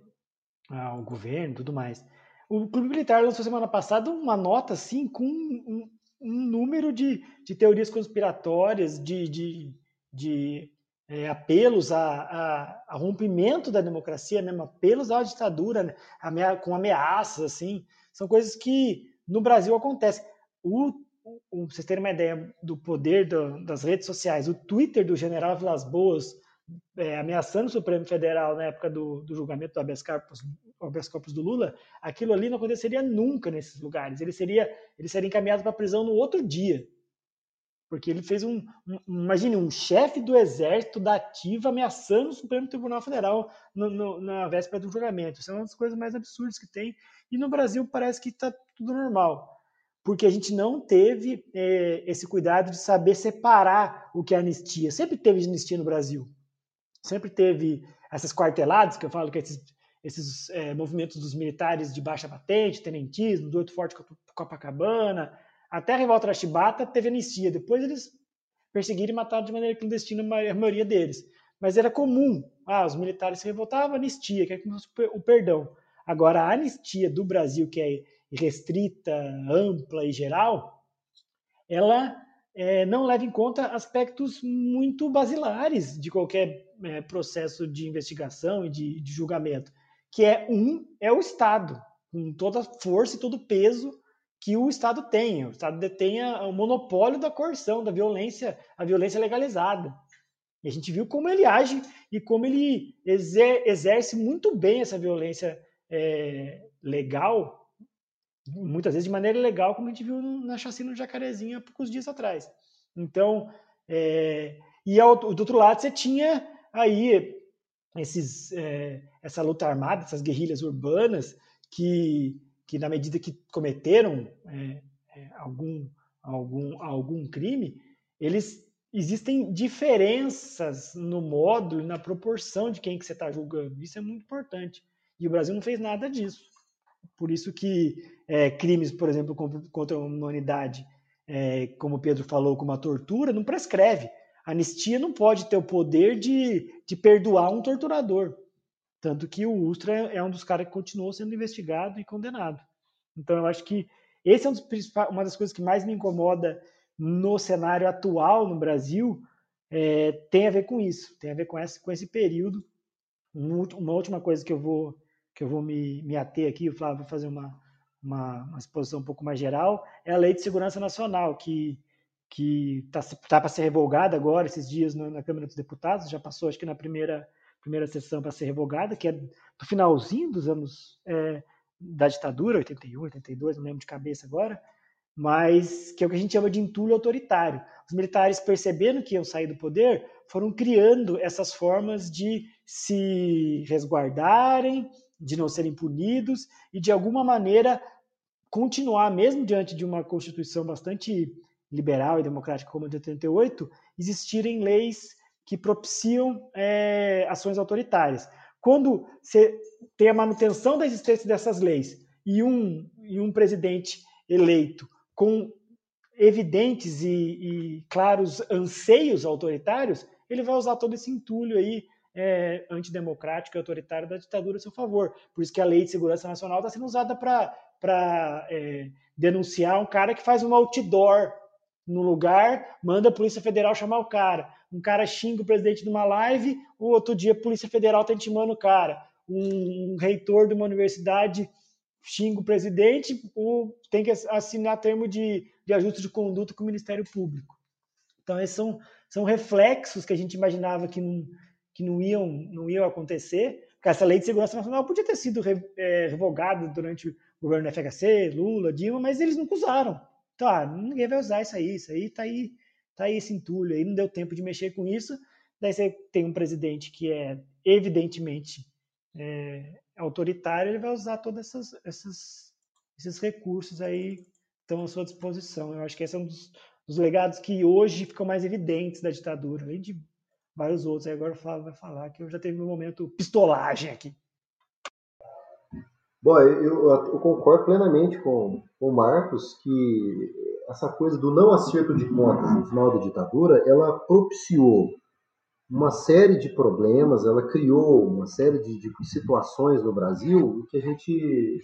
S4: ao governo e tudo mais. O Clube Militar lançou semana passada uma nota assim com um, um número de, de teorias conspiratórias, de, de, de é, apelos a, a, a, rompimento da democracia, mesmo apelos à ditadura, né? amea com ameaças, assim, são coisas que no Brasil acontecem. O, o, vocês terem uma ideia do poder do, das redes sociais, o Twitter do general Vilas Boas é, ameaçando o Supremo Federal na época do, do julgamento do habeas corpus, habeas corpus do Lula, aquilo ali não aconteceria nunca nesses lugares. Ele seria, ele seria encaminhado para a prisão no outro dia. Porque ele fez um, um imagine, um chefe do exército da ativa ameaçando o Supremo Tribunal Federal no, no, na véspera do julgamento. Isso é uma das coisas mais absurdas que tem. E no Brasil parece que está tudo normal. Porque a gente não teve é, esse cuidado de saber separar o que é anistia. Sempre teve anistia no Brasil. Sempre teve essas quarteladas, que eu falo que esses, esses é, movimentos dos militares de baixa patente, tenentismo, do Oito Forte Copacabana, até a revolta da Chibata teve anistia. Depois eles perseguiram e mataram de maneira clandestina a maioria deles. Mas era comum. Ah, os militares se revoltavam, anistia, que é o perdão. Agora, a anistia do Brasil, que é restrita, ampla e geral, ela é, não leva em conta aspectos muito basilares de qualquer é, processo de investigação e de, de, julgamento, que é um é o Estado, com toda a força e todo o peso que o Estado tem. O Estado detém o monopólio da coerção, da violência, a violência legalizada. E a gente viu como ele age e como ele exer, exerce muito bem essa violência é, legal, muitas vezes de maneira ilegal, como a gente viu na chacina do Jacarezinho há poucos dias atrás. Então, é, e ao, do outro lado você tinha aí esses, é, essa luta armada, essas guerrilhas urbanas que que na medida que cometeram é, é, algum, algum, algum crime, eles existem diferenças no modo e na proporção de quem que você está julgando. Isso é muito importante. E o Brasil não fez nada disso. Por isso que é, crimes, por exemplo, contra a humanidade, é, como Pedro falou, como a tortura, não prescreve. A anistia não pode ter o poder de, de perdoar um torturador. Tanto que o Ustra é um dos caras que continuou sendo investigado e condenado. Então, eu acho que esse é um uma das coisas que mais me incomoda no cenário atual no Brasil, é, tem a ver com isso, tem a ver com esse, com esse período. Uma última coisa que eu vou, que eu vou me, me ater aqui, Flávio vai fazer uma, uma, uma, exposição um pouco mais geral, é a Lei de Segurança Nacional, que que está tá para ser revogada agora, esses dias na Câmara dos Deputados, já passou acho que na primeira primeira sessão para ser revogada, que é do finalzinho dos anos é, da ditadura, 81, 82, não lembro de cabeça agora, mas que é o que a gente chama de entulho autoritário. Os militares, percebendo que iam sair do poder, foram criando essas formas de se resguardarem, de não serem punidos e, de alguma maneira, continuar, mesmo diante de uma Constituição bastante liberal e democrática como a de 88, existirem leis que propiciam é, ações autoritárias. Quando você tem a manutenção da existência dessas leis e um, e um presidente eleito com evidentes e, e claros anseios autoritários, ele vai usar todo esse entulho aí é, antidemocrático e autoritário da ditadura a seu favor. Por isso que a Lei de Segurança Nacional está sendo usada para é, denunciar um cara que faz um outdoor no lugar, manda a Polícia Federal chamar o cara. Um cara xinga o presidente de uma live, o outro dia a Polícia Federal está intimando o cara. Um, um, reitor de uma universidade xinga o presidente, ou tem que assinar termo de, de ajuste de conduta com o Ministério Público. Então, esses são, são reflexos que a gente imaginava que não, que não, iam, não iam acontecer. Porque essa lei de segurança nacional podia ter sido é, revogada durante o governo FHC, Lula, Dilma, mas eles nunca usaram. Tá, ninguém vai usar isso aí, isso aí tá aí, tá aí esse entulho aí, não deu tempo de mexer com isso. Daí você tem um presidente que é evidentemente é, autoritário, ele vai usar todos essas, essas, esses recursos aí estão à sua disposição. Eu acho que esse é um dos, dos, legados que hoje ficam mais evidentes da ditadura, além de vários outros. Aí agora o Flávio vai falar que eu já teve meu momento pistolagem aqui.
S1: Bom, eu, eu, concordo plenamente com, com o Marcos que essa coisa do não acerto de contas no final da ditadura, ela propiciou uma série de problemas, ela criou uma série de, de situações no Brasil que a gente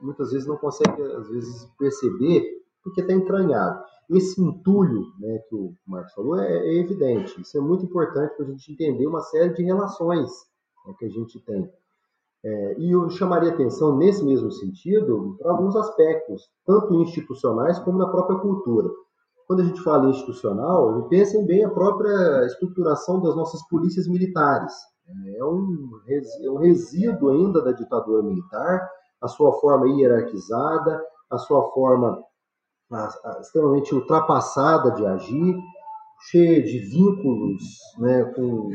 S1: muitas vezes não consegue às vezes perceber porque está entranhado. Esse entulho né, que o Marcos falou é, é evidente. Isso é muito importante para a gente entender uma série de relações né, que a gente tem. É, e eu chamaria atenção nesse mesmo sentido para alguns aspectos, tanto institucionais como na própria cultura. Quando a gente fala institucional, pensem bem a própria estruturação das nossas polícias militares. É um, é um resíduo ainda da ditadura militar, a sua forma hierarquizada, a sua forma extremamente ultrapassada de agir, cheia de vínculos né, com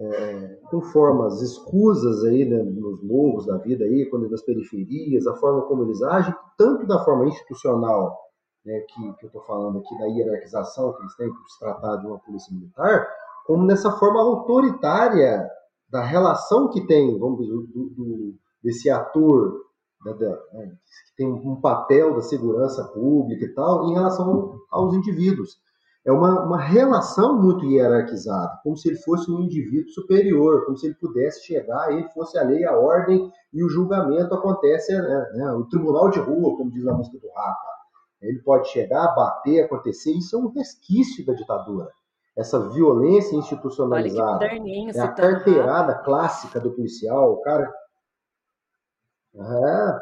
S1: é, com formas escusas aí né, nos morros da vida aí, quando nas periferias, a forma como eles agem, tanto da forma institucional, né, que, que eu estou falando aqui da hierarquização que eles têm para se tratar de uma polícia militar, como nessa forma autoritária da relação que tem, vamos dizer, do, do, desse ator da, da, né, que tem um papel da segurança pública e tal, em relação aos indivíduos é uma, uma relação muito hierarquizada, como se ele fosse um indivíduo superior, como se ele pudesse chegar e fosse a lei, a ordem e o julgamento acontece, né, né, o tribunal de rua, como diz a música do Rafa. Ele pode chegar, bater, acontecer, isso é um resquício da ditadura. Essa violência institucionalizada. é a carteirada clássica do policial, o cara. É,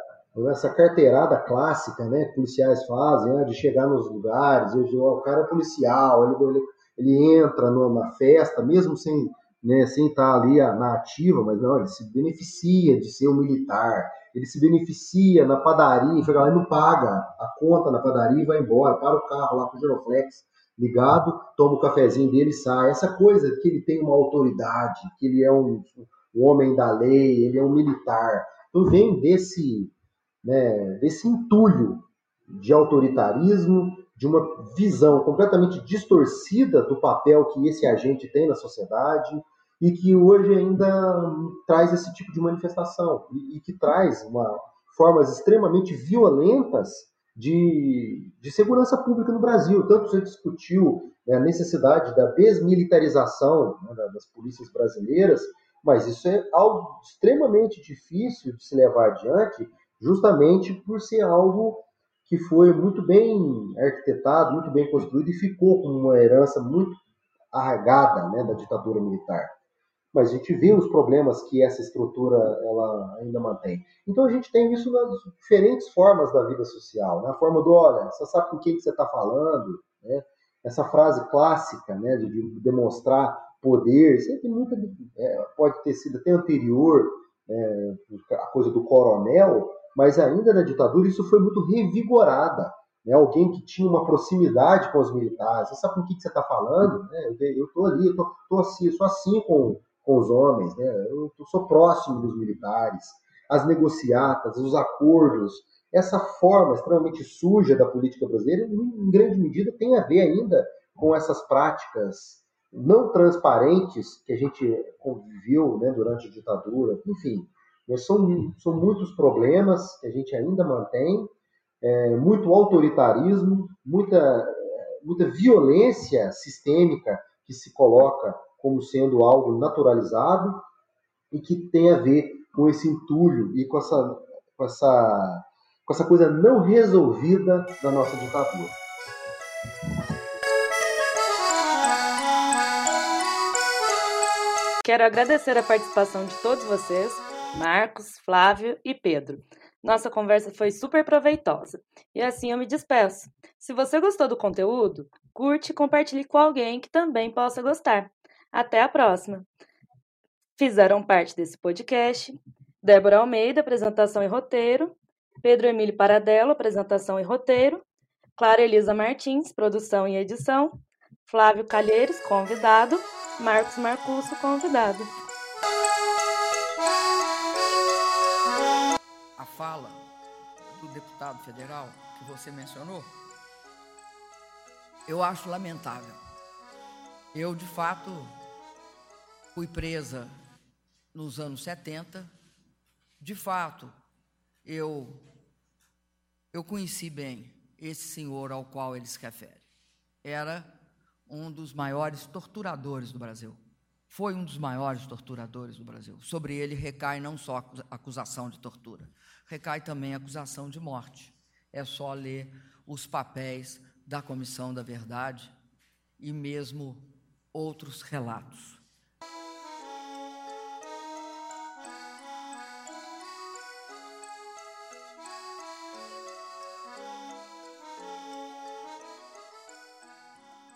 S1: essa carteirada clássica, né, que policiais fazem, né, de chegar nos lugares, o cara é policial, ele, ele, entra no, na festa, mesmo sem, né, sem estar ali na ativa, mas não, ele se beneficia de ser um militar, ele se beneficia na padaria, chega lá e não paga a conta na padaria e vai embora, para o carro lá com o Giroflex ligado, toma o cafezinho dele e sai. Essa coisa que ele tem uma autoridade, que ele é um, um homem da lei, ele é um militar. Vem desse né, desse entulho de autoritarismo, de uma visão completamente distorcida do papel que esse agente tem na sociedade e que hoje ainda traz esse tipo de manifestação e, e que traz uma, formas extremamente violentas de, de segurança pública no Brasil. Tanto se discutiu né, a necessidade da desmilitarização né, das polícias brasileiras, mas isso é algo extremamente difícil de se levar adiante justamente por ser algo que foi muito bem arquitetado, muito bem construído e ficou com uma herança muito arraigada né, da ditadura militar. Mas a gente viu os problemas que essa estrutura ela ainda mantém. Então a gente tem isso nas diferentes formas da vida social. Né? Forma do, olha, você sabe com quem que você está falando, né? essa frase clássica né, de demonstrar poder, sempre muita, é, pode ter sido até anterior, é, a coisa do coronel, mas ainda na ditadura isso foi muito revigorada. Né? Alguém que tinha uma proximidade com os militares. Você sabe com o que, que você está falando? Né? Eu estou ali, eu tô, tô assim, sou assim com, com os homens, né? eu sou próximo dos militares. As negociatas, os acordos, essa forma extremamente suja da política brasileira, em grande medida, tem a ver ainda com essas práticas não transparentes que a gente conviveu né, durante a ditadura, enfim, são, são muitos problemas que a gente ainda mantém, é, muito autoritarismo, muita, muita violência sistêmica que se coloca como sendo algo naturalizado e que tem a ver com esse entulho e com essa, com essa, com essa coisa não resolvida da nossa ditadura.
S2: Quero agradecer a participação de todos vocês Marcos, Flávio e Pedro. Nossa conversa foi super proveitosa. E assim eu me despeço. Se você gostou do conteúdo, curte e compartilhe com alguém que também possa gostar. Até a próxima! Fizeram parte desse podcast Débora Almeida, apresentação e roteiro, Pedro Emílio Paradello, apresentação e roteiro, Clara Elisa Martins, produção e edição, Flávio Calheiros, convidado, Marcos Marcusso, convidado.
S7: fala do deputado federal que você mencionou, eu acho lamentável. Eu, de fato, fui presa nos anos 70. De fato, eu, eu conheci bem esse senhor ao qual ele se refere. Era um dos maiores torturadores do Brasil. Foi um dos maiores torturadores do Brasil. Sobre ele recai não só a acusação de tortura, recai também a acusação de morte. É só ler os papéis da Comissão da Verdade e mesmo outros relatos.